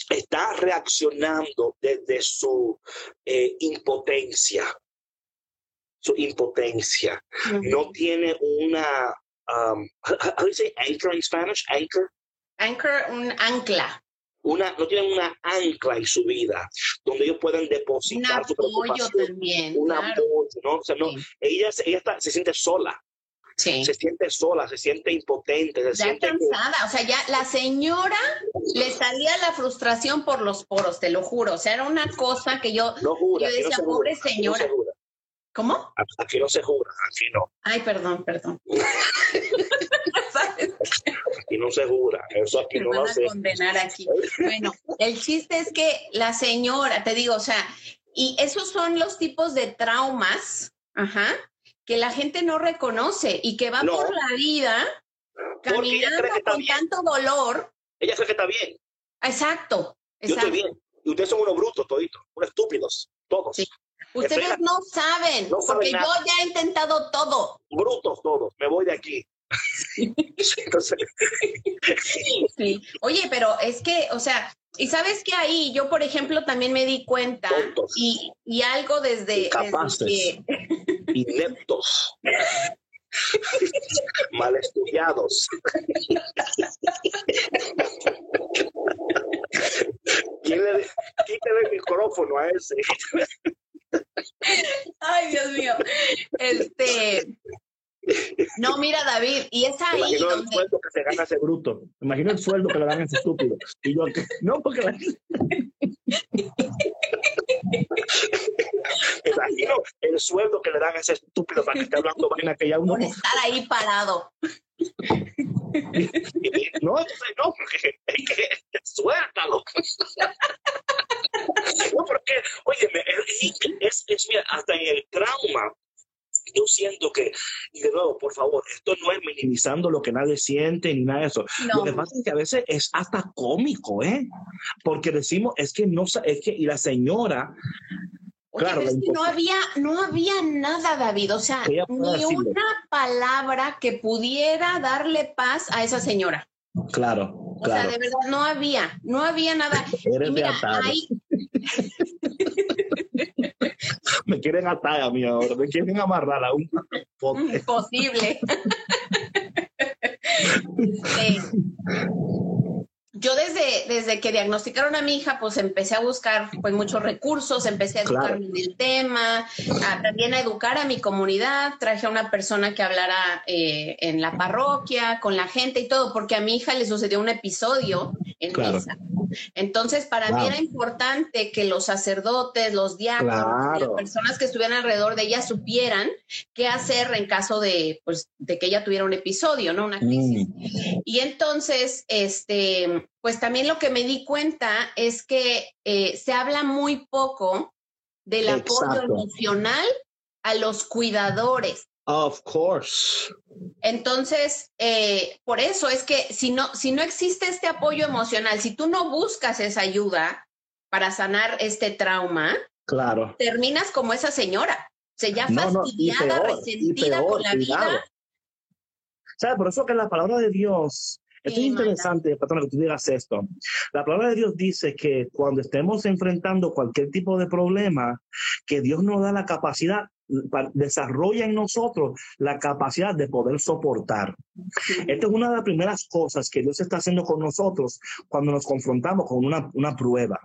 está reaccionando desde su eh, impotencia. Su impotencia. No tiene una. Um, how, do say anchor in Spanish? Anchor. Anchor, un ancla una, no tienen una ancla en su vida donde ellos puedan depositar un apoyo también, un apoyo, ¿no? O sea, no, ella, ella está, se siente sola. Sí. Se siente sola, se siente impotente, se ya siente cansada, o sea, ya la señora le salía la frustración por los poros, te lo juro, o sea, era una cosa que yo, no jura, yo decía, pobre señora. ¿Cómo? Aquí no se jura, aquí no. Ay, perdón, perdón. Aquí no se jura, eso aquí no van a condenar aquí. Bueno, el chiste es que la señora, te digo, o sea, y esos son los tipos de traumas, ajá, que la gente no reconoce y que va por la vida caminando con tanto dolor. Ella cree que está bien. Exacto. Yo estoy bien. Y ustedes son unos brutos toditos, unos estúpidos, todos. Ustedes no saben, porque yo ya he intentado todo. Brutos todos, me voy de aquí. sí. Oye, pero es que, o sea, y sabes que ahí yo, por ejemplo, también me di cuenta y, y, algo desde, Incapaces, desde ineptos, mal estudiados. ¿Quién le, quítale el micrófono a ese? Ay, Dios mío. Este, no, mira, David, y es ahí. Imagino donde... el sueldo que se gana ese bruto. Imagino el sueldo que le dan a ese estúpido. Y yo, no, porque la... Imagino el sueldo que le dan a ese estúpido para que esté hablando vaina que ya uno. Por estar ahí parado. no, no, porque es que suéltalo. no, porque, oye, es, es, mira, hasta en el trauma yo siento que, y de nuevo, por favor, esto no es minimizando lo que nadie siente ni nada de eso. Lo que pasa es que a veces es hasta cómico, ¿eh? Porque decimos, es que no, es que, y la señora, claro. Es que no había, no había nada, David, o sea, ni una palabra que pudiera darle paz a esa señora. Claro, o sea, de verdad, no había, no había nada. Eres mira, ahí... me quieren atar a mí ahora, me quieren amarrar a un Imposible. yo desde, desde que diagnosticaron a mi hija, pues empecé a buscar pues muchos recursos, empecé a educarme en el tema, también a educar a mi comunidad, traje a una persona que hablara eh, en la parroquia, con la gente y todo, porque a mi hija le sucedió un episodio en misa. Entonces, para mí era importante que los sacerdotes, los diáconos, las personas que estuvieran alrededor de ella supieran qué hacer en caso de, pues, de que ella tuviera un episodio, ¿no? Una crisis. Mm. Y entonces, este, pues también lo que me di cuenta es que eh, se habla muy poco del apoyo emocional a los cuidadores. Of course. Entonces, eh, por eso es que si no, si no existe este apoyo emocional, si tú no buscas esa ayuda para sanar este trauma, Claro. terminas como esa señora. O sea, ya No, no, y fastidiada, peor, resentida con la cuidado. vida. ¿Sabes? Por eso que la palabra de Dios, esto Sí, es interesante, patrona, que tú digas esto. La palabra de Dios dice que cuando estemos enfrentando cualquier tipo de problema, que Dios nos da la capacidad, pa- desarrolla en nosotros la capacidad de poder soportar. Esta es una de las primeras cosas que Dios está haciendo con nosotros cuando nos confrontamos con una, una prueba.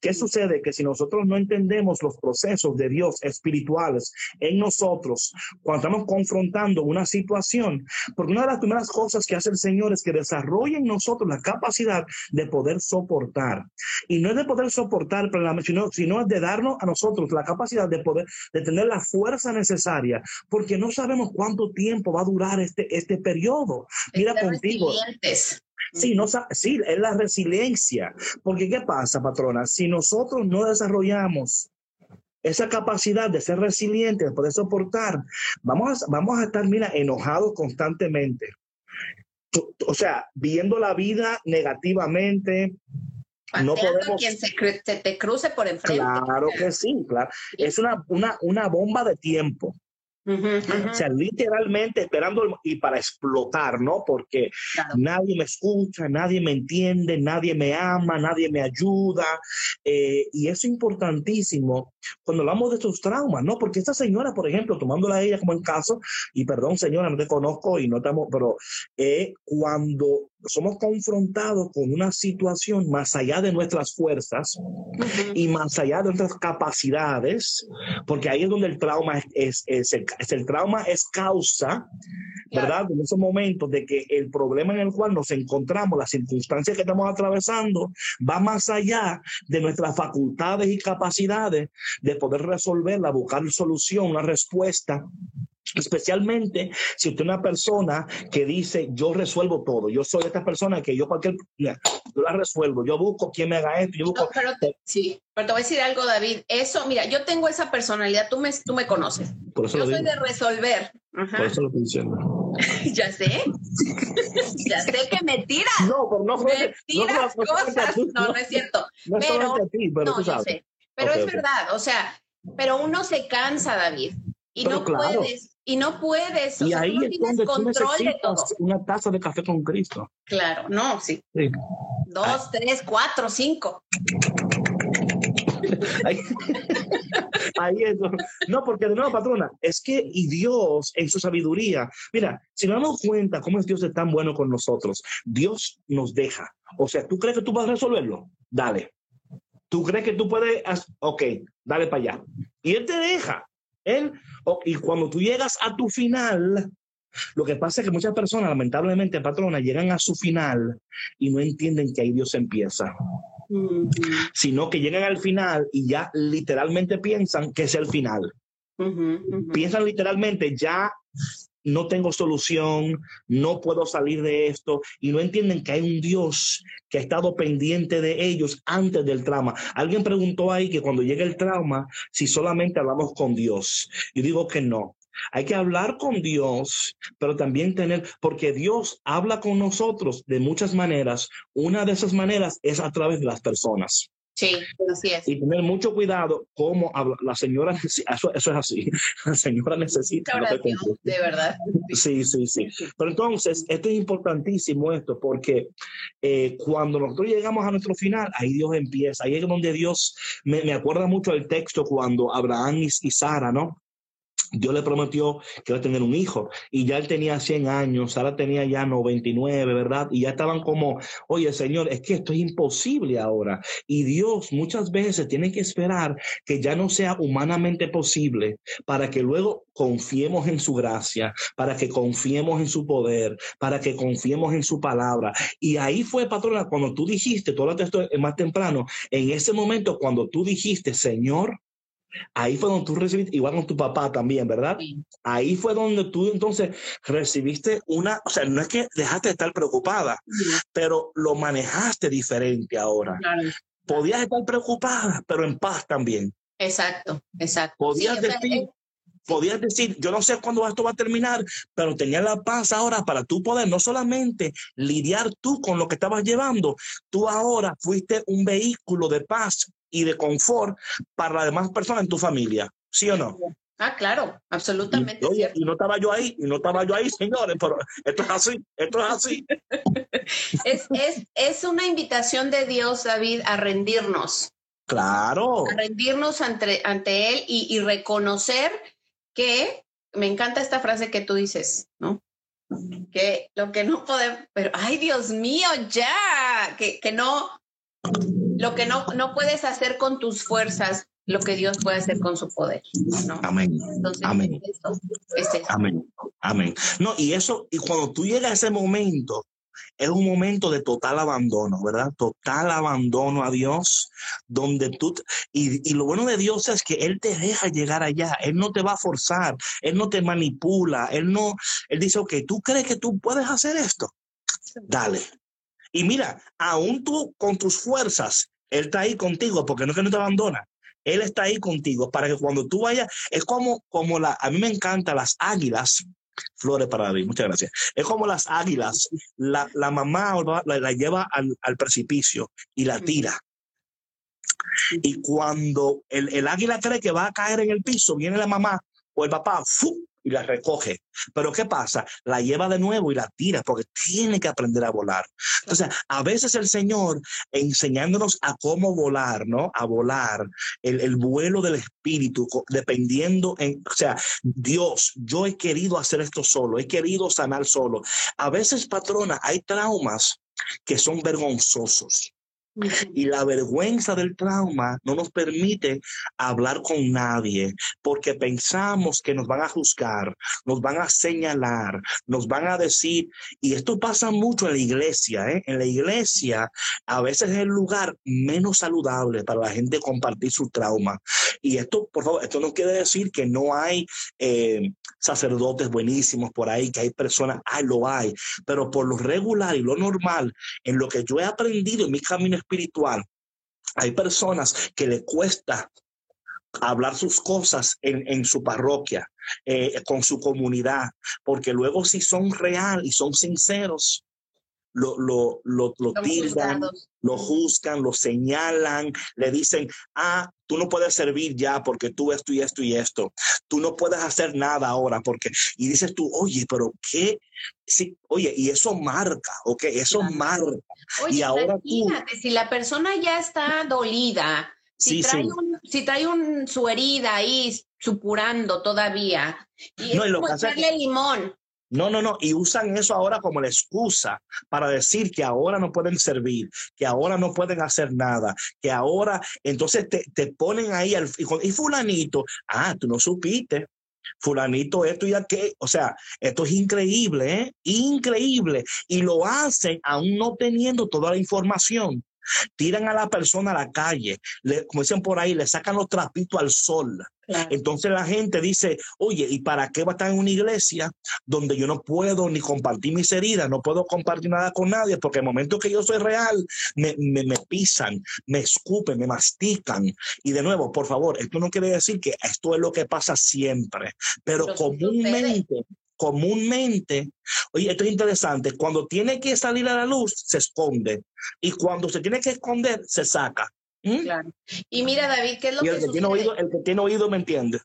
¿Qué sucede? Que si nosotros no entendemos los procesos de Dios espirituales en nosotros, cuando estamos confrontando una situación, porque una de las primeras cosas que hace el Señor es que desarrolle en nosotros la capacidad de poder soportar. Y no es de poder soportar, sino, sino es de darnos a nosotros la capacidad de poder, de tener la fuerza necesaria, porque no sabemos cuánto tiempo va a durar este, este periodo. Mira contigo. resilientes. Sí, no, sí, es la resiliencia. Porque ¿qué pasa, patrona? Si nosotros no desarrollamos esa capacidad de ser resiliente, de poder soportar, vamos a, vamos a estar, mira, enojados constantemente. O sea, viendo la vida negativamente. No podemos- quien se te cruce por enfrente. Claro que sí, claro. Es una, una, una bomba de tiempo. O sea, literalmente esperando y para explotar, ¿no? Porque claro. nadie me escucha, nadie me entiende, nadie me ama, nadie me ayuda. eh, y eso es importantísimo cuando hablamos de estos traumas, ¿no? Porque esta señora, por ejemplo, tomándola a ella como en caso, y perdón señora, no te conozco y no estamos, pero eh, cuando somos confrontados con una situación más allá de nuestras fuerzas Ujú. y más allá de nuestras capacidades, porque ahí es donde el trauma es, es, es el, es el trauma es causa ¿verdad? En esos momentos de que el problema en el cual nos encontramos, las circunstancias que estamos atravesando, va más allá de nuestras facultades y capacidades de poder resolverla, buscar solución, una respuesta. Especialmente si usted es una persona que dice, yo resuelvo todo, yo soy esta persona que yo cualquier, yo la resuelvo, yo busco quien me haga esto, yo busco, No, pero te- sí, pero te voy a decir algo, David. Eso, mira, yo tengo esa personalidad, tú me, tú me conoces. por eso Yo soy de resolver. Ajá. por eso lo diciendo. Ya sé. ya sé que me tiras. No, pero no fue, Me no tiras cosas. No, no es cierto. no pero- solamente a ti, pero no, tú yo sé. Pero es verdad, o sea, pero uno se cansa, David. Y Pero no claro. puedes, y no puedes, o Y sea, ahí es tienes donde tú control de todo. una taza de café con Cristo. Claro, no, sí. Sí. Dos, tres, cuatro, cinco. Ahí, es. No, porque de nuevo, patrona, es que y Dios en su sabiduría, mira, si nos damos cuenta cómo es Dios tan bueno con nosotros, Dios nos deja. O sea, ¿tú crees que tú vas a resolverlo? Dale. ¿Tú crees que tú puedes? Ok, dale para allá. Y Él te deja. Él, y cuando tú llegas a tu final, lo que pasa es que muchas personas, lamentablemente, patrona, llegan a su final y no entienden que ahí Dios empieza Sino que llegan al final y ya literalmente piensan que es el final. Piensan literalmente, ya no tengo solución, no puedo salir de esto, y no entienden que hay un Dios que ha estado pendiente de ellos antes del trauma. Alguien preguntó ahí que cuando llega el trauma, si solamente hablamos con Dios. Yo digo que no. Hay que hablar con Dios, pero también tener, porque Dios habla con nosotros de muchas maneras. Una de esas maneras es a través de las personas Sí, así es. y tener mucho cuidado cómo habla. La señora, eso, eso es así, la señora necesita. Oración, de verdad. Sí, sí, sí. Pero entonces, esto es importantísimo esto, porque eh, cuando nosotros llegamos a nuestro final, ahí Dios empieza, ahí es donde Dios, me, me acuerda mucho el texto cuando Abraham y, y Sara, ¿no? Dios le prometió que iba a tener un hijo y ya él tenía 100 años, Sara tenía ya 99, ¿verdad? Y ya estaban como, oye Señor, es que esto es imposible ahora. Y Dios muchas veces tiene que esperar que ya no sea humanamente posible para que luego confiemos en su gracia, para que confiemos en su poder, para que confiemos en su palabra. Y ahí fue, patrona, cuando tú dijiste, tú hablaste esto más temprano, en ese momento cuando tú dijiste, Señor, Ahí fue donde tú recibiste, igual con tu papá también, ¿verdad? Sí. Ahí fue donde tú entonces recibiste una, o sea, no es que dejaste de estar preocupada, pero lo manejaste diferente ahora. Claro. Podías estar preocupada, pero en paz también. Exacto, exacto. Podías Sí, o sea, decir, podías decir, yo no sé cuándo esto va a terminar, pero tenías la paz ahora para tú poder no solamente lidiar tú con lo que estabas llevando, tú ahora fuiste un vehículo de paz y de confort para las demás personas en tu familia, ¿sí o no? Ah, claro, absolutamente. Y, y no estaba yo ahí, y no estaba yo ahí, señores, pero esto es así, esto es así. es, es, es una invitación de Dios, David, a rendirnos. Claro. A rendirnos ante, ante Él y, y reconocer que, me encanta esta frase que tú dices, ¿no? Que lo que no podemos, pero, ay Dios mío, ya, que, que no, lo que no, no puedes hacer con tus fuerzas, lo que Dios puede hacer con su poder. ¿no? Amén. Entonces, Amén. es esto, es esto. Amén. Amén. No, y eso, y cuando tú llegas a ese momento, es un momento de total abandono, ¿verdad? Total abandono a Dios, donde tú, y, y, lo bueno de Dios es que Él te deja llegar allá, Él no te va a forzar, Él no te manipula, Él no, Él dice, ok, ¿tú crees que tú puedes hacer esto? Dale. Y mira, aún tú con tus fuerzas, Él está ahí contigo, porque no es que no te abandona. Él está ahí contigo para que cuando tú vayas, es como, como la, a mí me encantan las águilas, Flores para David, muchas gracias. Es como las águilas, la, la mamá la, la lleva al, al, precipicio y la tira. Y cuando el, el, águila cree que va a caer en el piso, viene la mamá o el papá ¡fu! Y la recoge. Pero ¿qué pasa? La lleva de nuevo y la tira porque tiene que aprender a volar. Entonces, a veces el Señor enseñándonos a cómo volar, ¿no? A volar, el, el vuelo del espíritu, dependiendo en, o sea, Dios, yo he querido hacer esto solo, he querido sanar solo. A veces, patrona, hay traumas que son vergonzosos. Y la vergüenza del trauma no nos permite hablar con nadie porque pensamos que nos van a juzgar, nos van a señalar, nos van a decir, y esto pasa mucho en la iglesia, ¿eh? en la iglesia a veces es el lugar menos saludable para la gente compartir su trauma. Y esto, por favor, esto no quiere decir que no hay eh, sacerdotes buenísimos por ahí, que hay personas, ah, lo hay, pero por lo regular y lo normal, en lo que yo he aprendido en mi camino espiritual, hay personas que le cuesta hablar sus cosas en, en su parroquia, eh, con su comunidad, porque luego si son real y son sinceros, lo, lo, lo, lo tildan, lo juzgan, lo señalan, le dicen, ah, tú no puedes servir ya porque tú esto y esto y esto, tú no puedes hacer nada ahora porque, y dices tú, oye, pero qué, sí, oye, y eso marca, ok, eso claro. marca. Oye, y ahora imagínate, tú, si la persona ya está dolida, si, sí, trae sí. Un, si trae un, su herida ahí supurando todavía, y no, es y lo como que hace- limón. No, no, no, y usan eso ahora como la excusa para decir que ahora no pueden servir, que ahora no pueden hacer nada, que ahora, entonces te, te ponen ahí al, y, fulanito, ah, tú no supiste, fulanito esto y aquello, o sea, esto es increíble, ¿eh? Increíble, y lo hacen aún no teniendo toda la información. Tiran a la persona a la calle, le, como dicen por ahí, le sacan los trapitos al sol. Claro. Entonces la gente dice, oye, ¿y para qué va a estar en una iglesia donde yo no puedo ni compartir mis heridas, no puedo compartir nada con nadie, porque el momento que yo soy real, me, me, me pisan, me escupen, me mastican. Y de nuevo, por favor, esto no quiere decir que esto es lo que pasa siempre, pero, comúnmente, comúnmente, oye, esto es interesante, cuando tiene que salir a la luz, se esconde. Y cuando se tiene que esconder, se saca. ¿Mm? Claro. Y mira, David, ¿qué es lo Y que el que, tiene sucede? oído, el que tiene oído me entiende.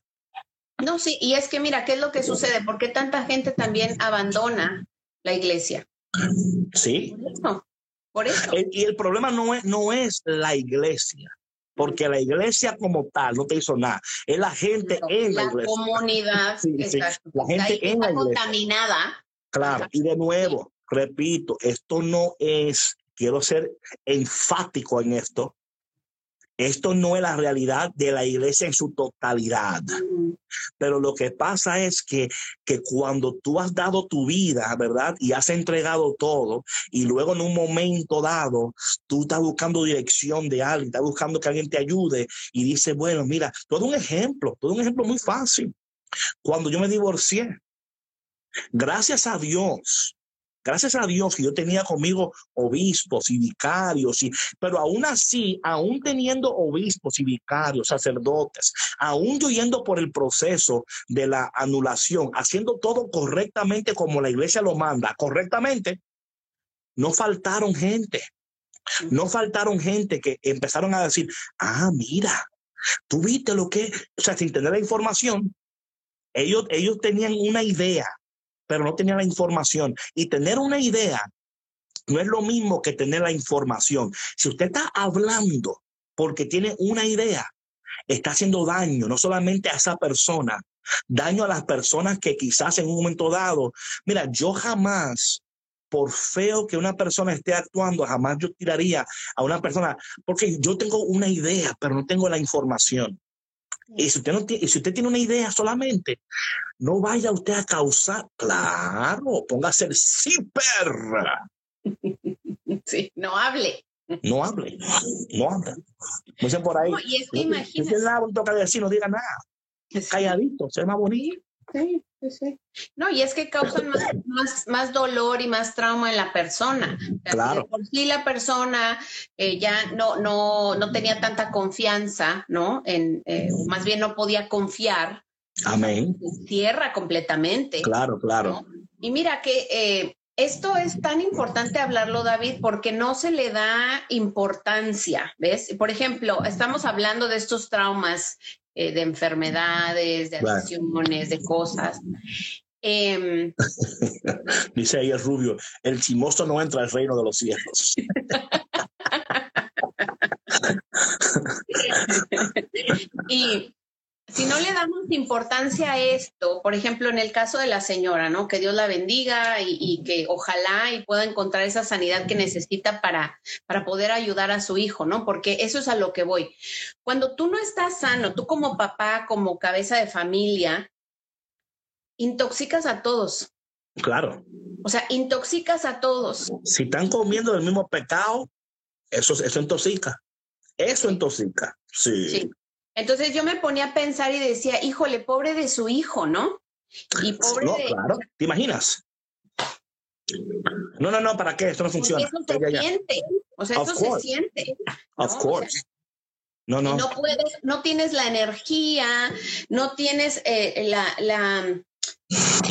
No, sí, y es que mira, ¿qué es lo que sucede? ¿Por qué tanta gente también abandona la iglesia? Sí. Por eso. Por eso. El- y el problema no es, no es la iglesia, porque la iglesia como tal no te hizo nada. Es la gente No, en la, la iglesia. comunidad, Sí, sí, la gente en está la iglesia. contaminada. Claro. Y de nuevo, repito, esto no es, quiero ser enfático en esto. Esto no es la realidad de la iglesia en su totalidad. Pero lo que pasa es que, que cuando tú has dado tu vida, ¿verdad? Y has entregado todo, y luego en un momento dado, tú estás buscando dirección de alguien, estás buscando que alguien te ayude, y dices, bueno, mira, todo un ejemplo, todo un ejemplo muy fácil. Cuando yo me divorcié, gracias a Dios, gracias a Dios que yo tenía conmigo obispos y vicarios, y, pero aún así, aún teniendo obispos y vicarios, sacerdotes, aún yo yendo por el proceso de la anulación, haciendo todo correctamente como la iglesia lo manda, correctamente, no faltaron gente. No faltaron gente que empezaron a decir, ah, mira, tú viste lo que, o sea, sin tener la información, ellos, ellos tenían una idea, pero no tenían la información. Y tener una idea no es lo mismo que tener la información. Si usted está hablando porque tiene una idea, está haciendo daño no solamente a esa persona, daño a las personas que quizás en un momento dado, mira, yo jamás, por feo que una persona esté actuando, jamás yo tiraría a una persona, porque yo tengo una idea, pero no tengo la información. Y si usted, no tiene, y si usted tiene una idea solamente, no vaya usted a causar, claro, póngase el zipper. Sí, no hable. No hable, no hable. Dicen por ahí. No, y es que no, imagínese. no que decir, no diga nada. Calladito, sea más bonito. Sí, sí, sí. No, y es que causan más, más, más dolor y más trauma en la persona. O sea, Claro. si por sí la persona eh, ya no, no, no tenía tanta confianza, ¿no? En, eh, o más bien no podía confiar, Amén. cierra completamente. Claro, claro. ¿no? Y mira que eh, esto es tan importante hablarlo, David, porque no se le da importancia, ¿ves? Por ejemplo, estamos hablando de estos traumas eh, de enfermedades, de adicciones, de cosas. Em, Dice ahí el rubio, el chimoso no entra al reino de los cielos. y si no le damos importancia a esto, por ejemplo, en el caso de la señora, ¿no? Que Dios la bendiga y, y que ojalá y pueda encontrar esa sanidad que necesita para, para poder ayudar a su hijo, ¿no? Porque eso es a lo que voy. Cuando tú no estás sano, tú como papá, como cabeza de familia, intoxicas a todos. Claro. O sea, intoxicas a todos. Si están comiendo el mismo pecado, eso, eso intoxica. Eso intoxica. Sí. Sí. Entonces yo me ponía a pensar y decía, híjole, pobre de su hijo, ¿no? Y pobre No, de, claro. ¿Te imaginas? No, no, no, ¿para qué? Esto no Porque funciona. eso se Ya, ya, ya. siente. O sea, Of eso se course. siente. Of ¿no? O course. No, no. no puedes, no tienes la energía, no tienes eh, la, la,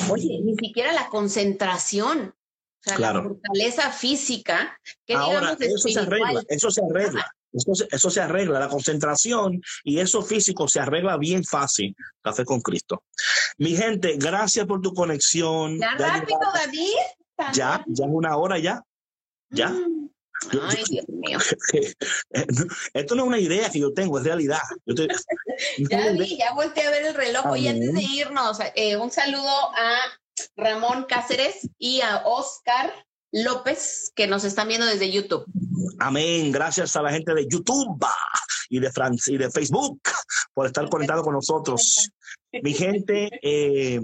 oye, ni siquiera la concentración, o sea, Claro. la fortaleza física, que Ahora, digamos eso se arregla, eso se arregla. Eso se, eso se arregla, la concentración y eso físico se arregla bien fácil. Café con Cristo. Mi gente, gracias por tu conexión. Ya Ya rápido, llegamos- David. Ya, ya es una hora ya. Ya. Mm. Yo- Ay, Dios mío. Esto no es una idea que yo tengo, es realidad. Yo te- Ya vi, ya volteé a ver el reloj. Amén. antes de irnos, eh, un saludo a Ramón Cáceres y a Oscar López, que nos están viendo desde YouTube. Amén. Gracias a la gente de YouTube y de, Fran- y de Facebook por estar conectado con nosotros. Mi gente, eh,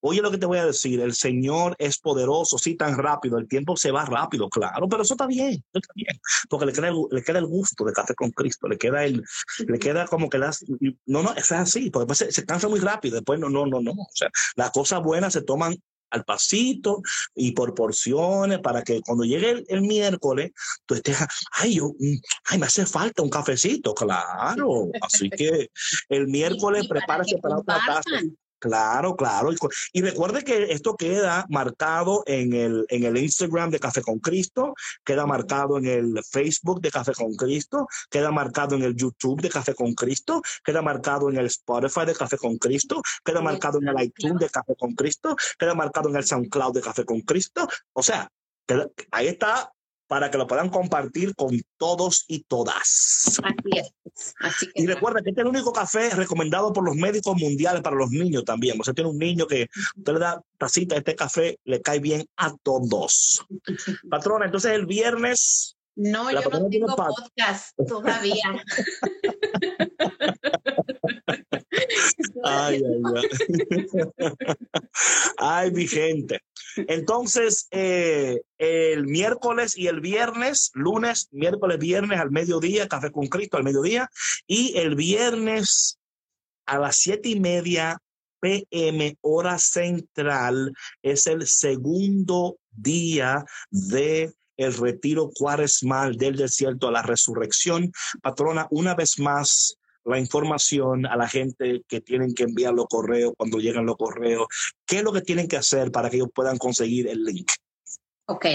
oye lo que te voy a decir, el Señor es poderoso, sí, tan rápido, el tiempo se va rápido, claro, pero eso está bien, está bien, porque le queda el, le queda el gusto de café con Cristo, le queda el, le queda como que las, no, no, eso es así, porque después se, se cansa muy rápido, después no, no, no, no, o sea, las cosas buenas se toman al pasito y por porciones para que cuando llegue el, el miércoles tú estés, ay, yo, mm, ay, me hace falta un cafecito, claro. Así que el miércoles y para para otra taza. Claro, claro. Y, cu- y recuerde que esto queda marcado en el, en el Instagram de Café con Cristo, queda marcado en el Facebook de Café con Cristo, queda marcado en el YouTube de Café con Cristo, queda marcado en el Spotify de Café con Cristo, queda marcado en el iTunes de Café con Cristo, queda marcado en el SoundCloud de Café con Cristo. O sea, queda- ahí está para que lo puedan compartir con todos y todas. Así es. Así que Y recuerda que este es el único café recomendado por los médicos mundiales para los niños también. O sea, tiene un niño que usted le da tacita este café, le cae bien a todos. Patrona, entonces el viernes, no, yo no tengo podcast todavía. ay, ay, ay. Ay, mi gente. Entonces, eh, el miércoles y el viernes, lunes, miércoles, viernes al mediodía, café con Cristo al mediodía, y el viernes a las siete y media PM, hora central, es el segundo día de el retiro cuaresmal del desierto a la resurrección. Patrona, una vez más, la información a la gente que tienen que enviar los correos cuando llegan los correos. ¿Qué es lo que tienen que hacer para que ellos puedan conseguir el link? Ok.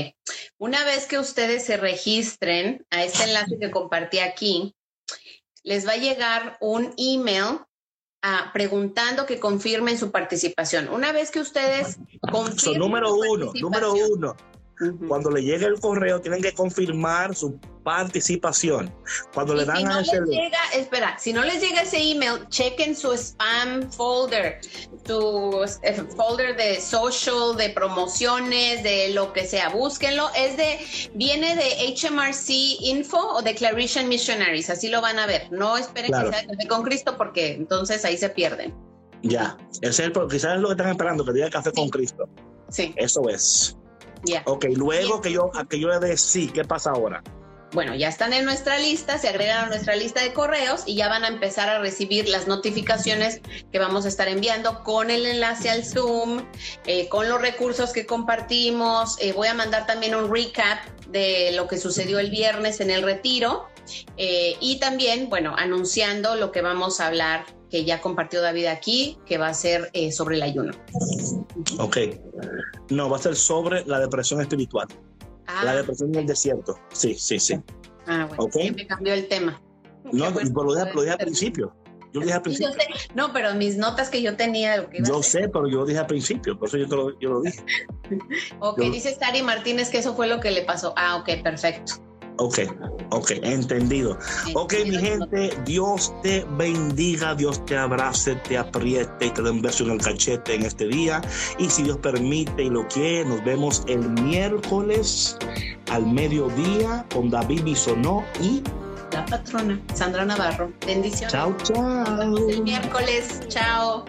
Una vez que ustedes se registren a este enlace que compartí aquí, les va a llegar un email ah, preguntando que confirmen su participación. Una vez que ustedes confirmen. número uno, número uno. Cuando le llegue el correo, tienen que confirmar su participación. Cuando le dan si no a ese les llega, espera, si no les llega ese email, chequen su spam folder, su eh, folder de social, de promociones, de lo que sea, búsquenlo. Es de, viene de HMRC Info o Declaration Missionaries, así lo van a ver. No esperen que sea café con Cristo porque entonces ahí se pierden. Ya, ese es el, quizás es lo que están esperando, que diga café con Cristo. Sí. Eso es. Ya. Ok, luego que yo, que yo le dé sí, ¿qué pasa ahora? Bueno, ya están en nuestra lista, se agregan a nuestra lista de correos y ya van a empezar a recibir las notificaciones que vamos a estar enviando con el enlace al Zoom, eh, con los recursos que compartimos. Eh, voy a mandar también un recap de lo que sucedió el viernes en el retiro eh, y también, bueno, anunciando lo que vamos a hablar que ya compartió David aquí, que va a ser sobre el ayuno. Ok. No, va a ser sobre la depresión espiritual. La ah, depresión en el desierto. Sí, sí, sí. Ah, bueno. Okay. me cambió el tema. No, pero lo dije, lo dije al principio. Yo lo dije al principio. No, pero mis notas que yo tenía. yo sé, pero yo lo dije al principio, por eso yo, lo, yo lo dije. ok, dice Sari Martínez que eso fue lo que le pasó. Ah, ok, perfecto. Ok, ok, entendido. Ok, mi gente, Dios te bendiga, Dios te abrace, te apriete y te dé un beso en el cachete en este día. Y si Dios permite y lo quiere, nos vemos el miércoles al mediodía con David Bisonó y la patrona Sandra Navarro. Bendiciones. Chao, chao. El miércoles, chao.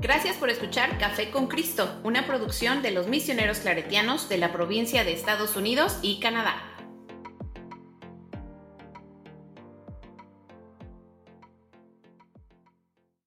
Gracias por escuchar Café con Cristo, una producción de los misioneros claretianos de la provincia de Estados Unidos y Canadá.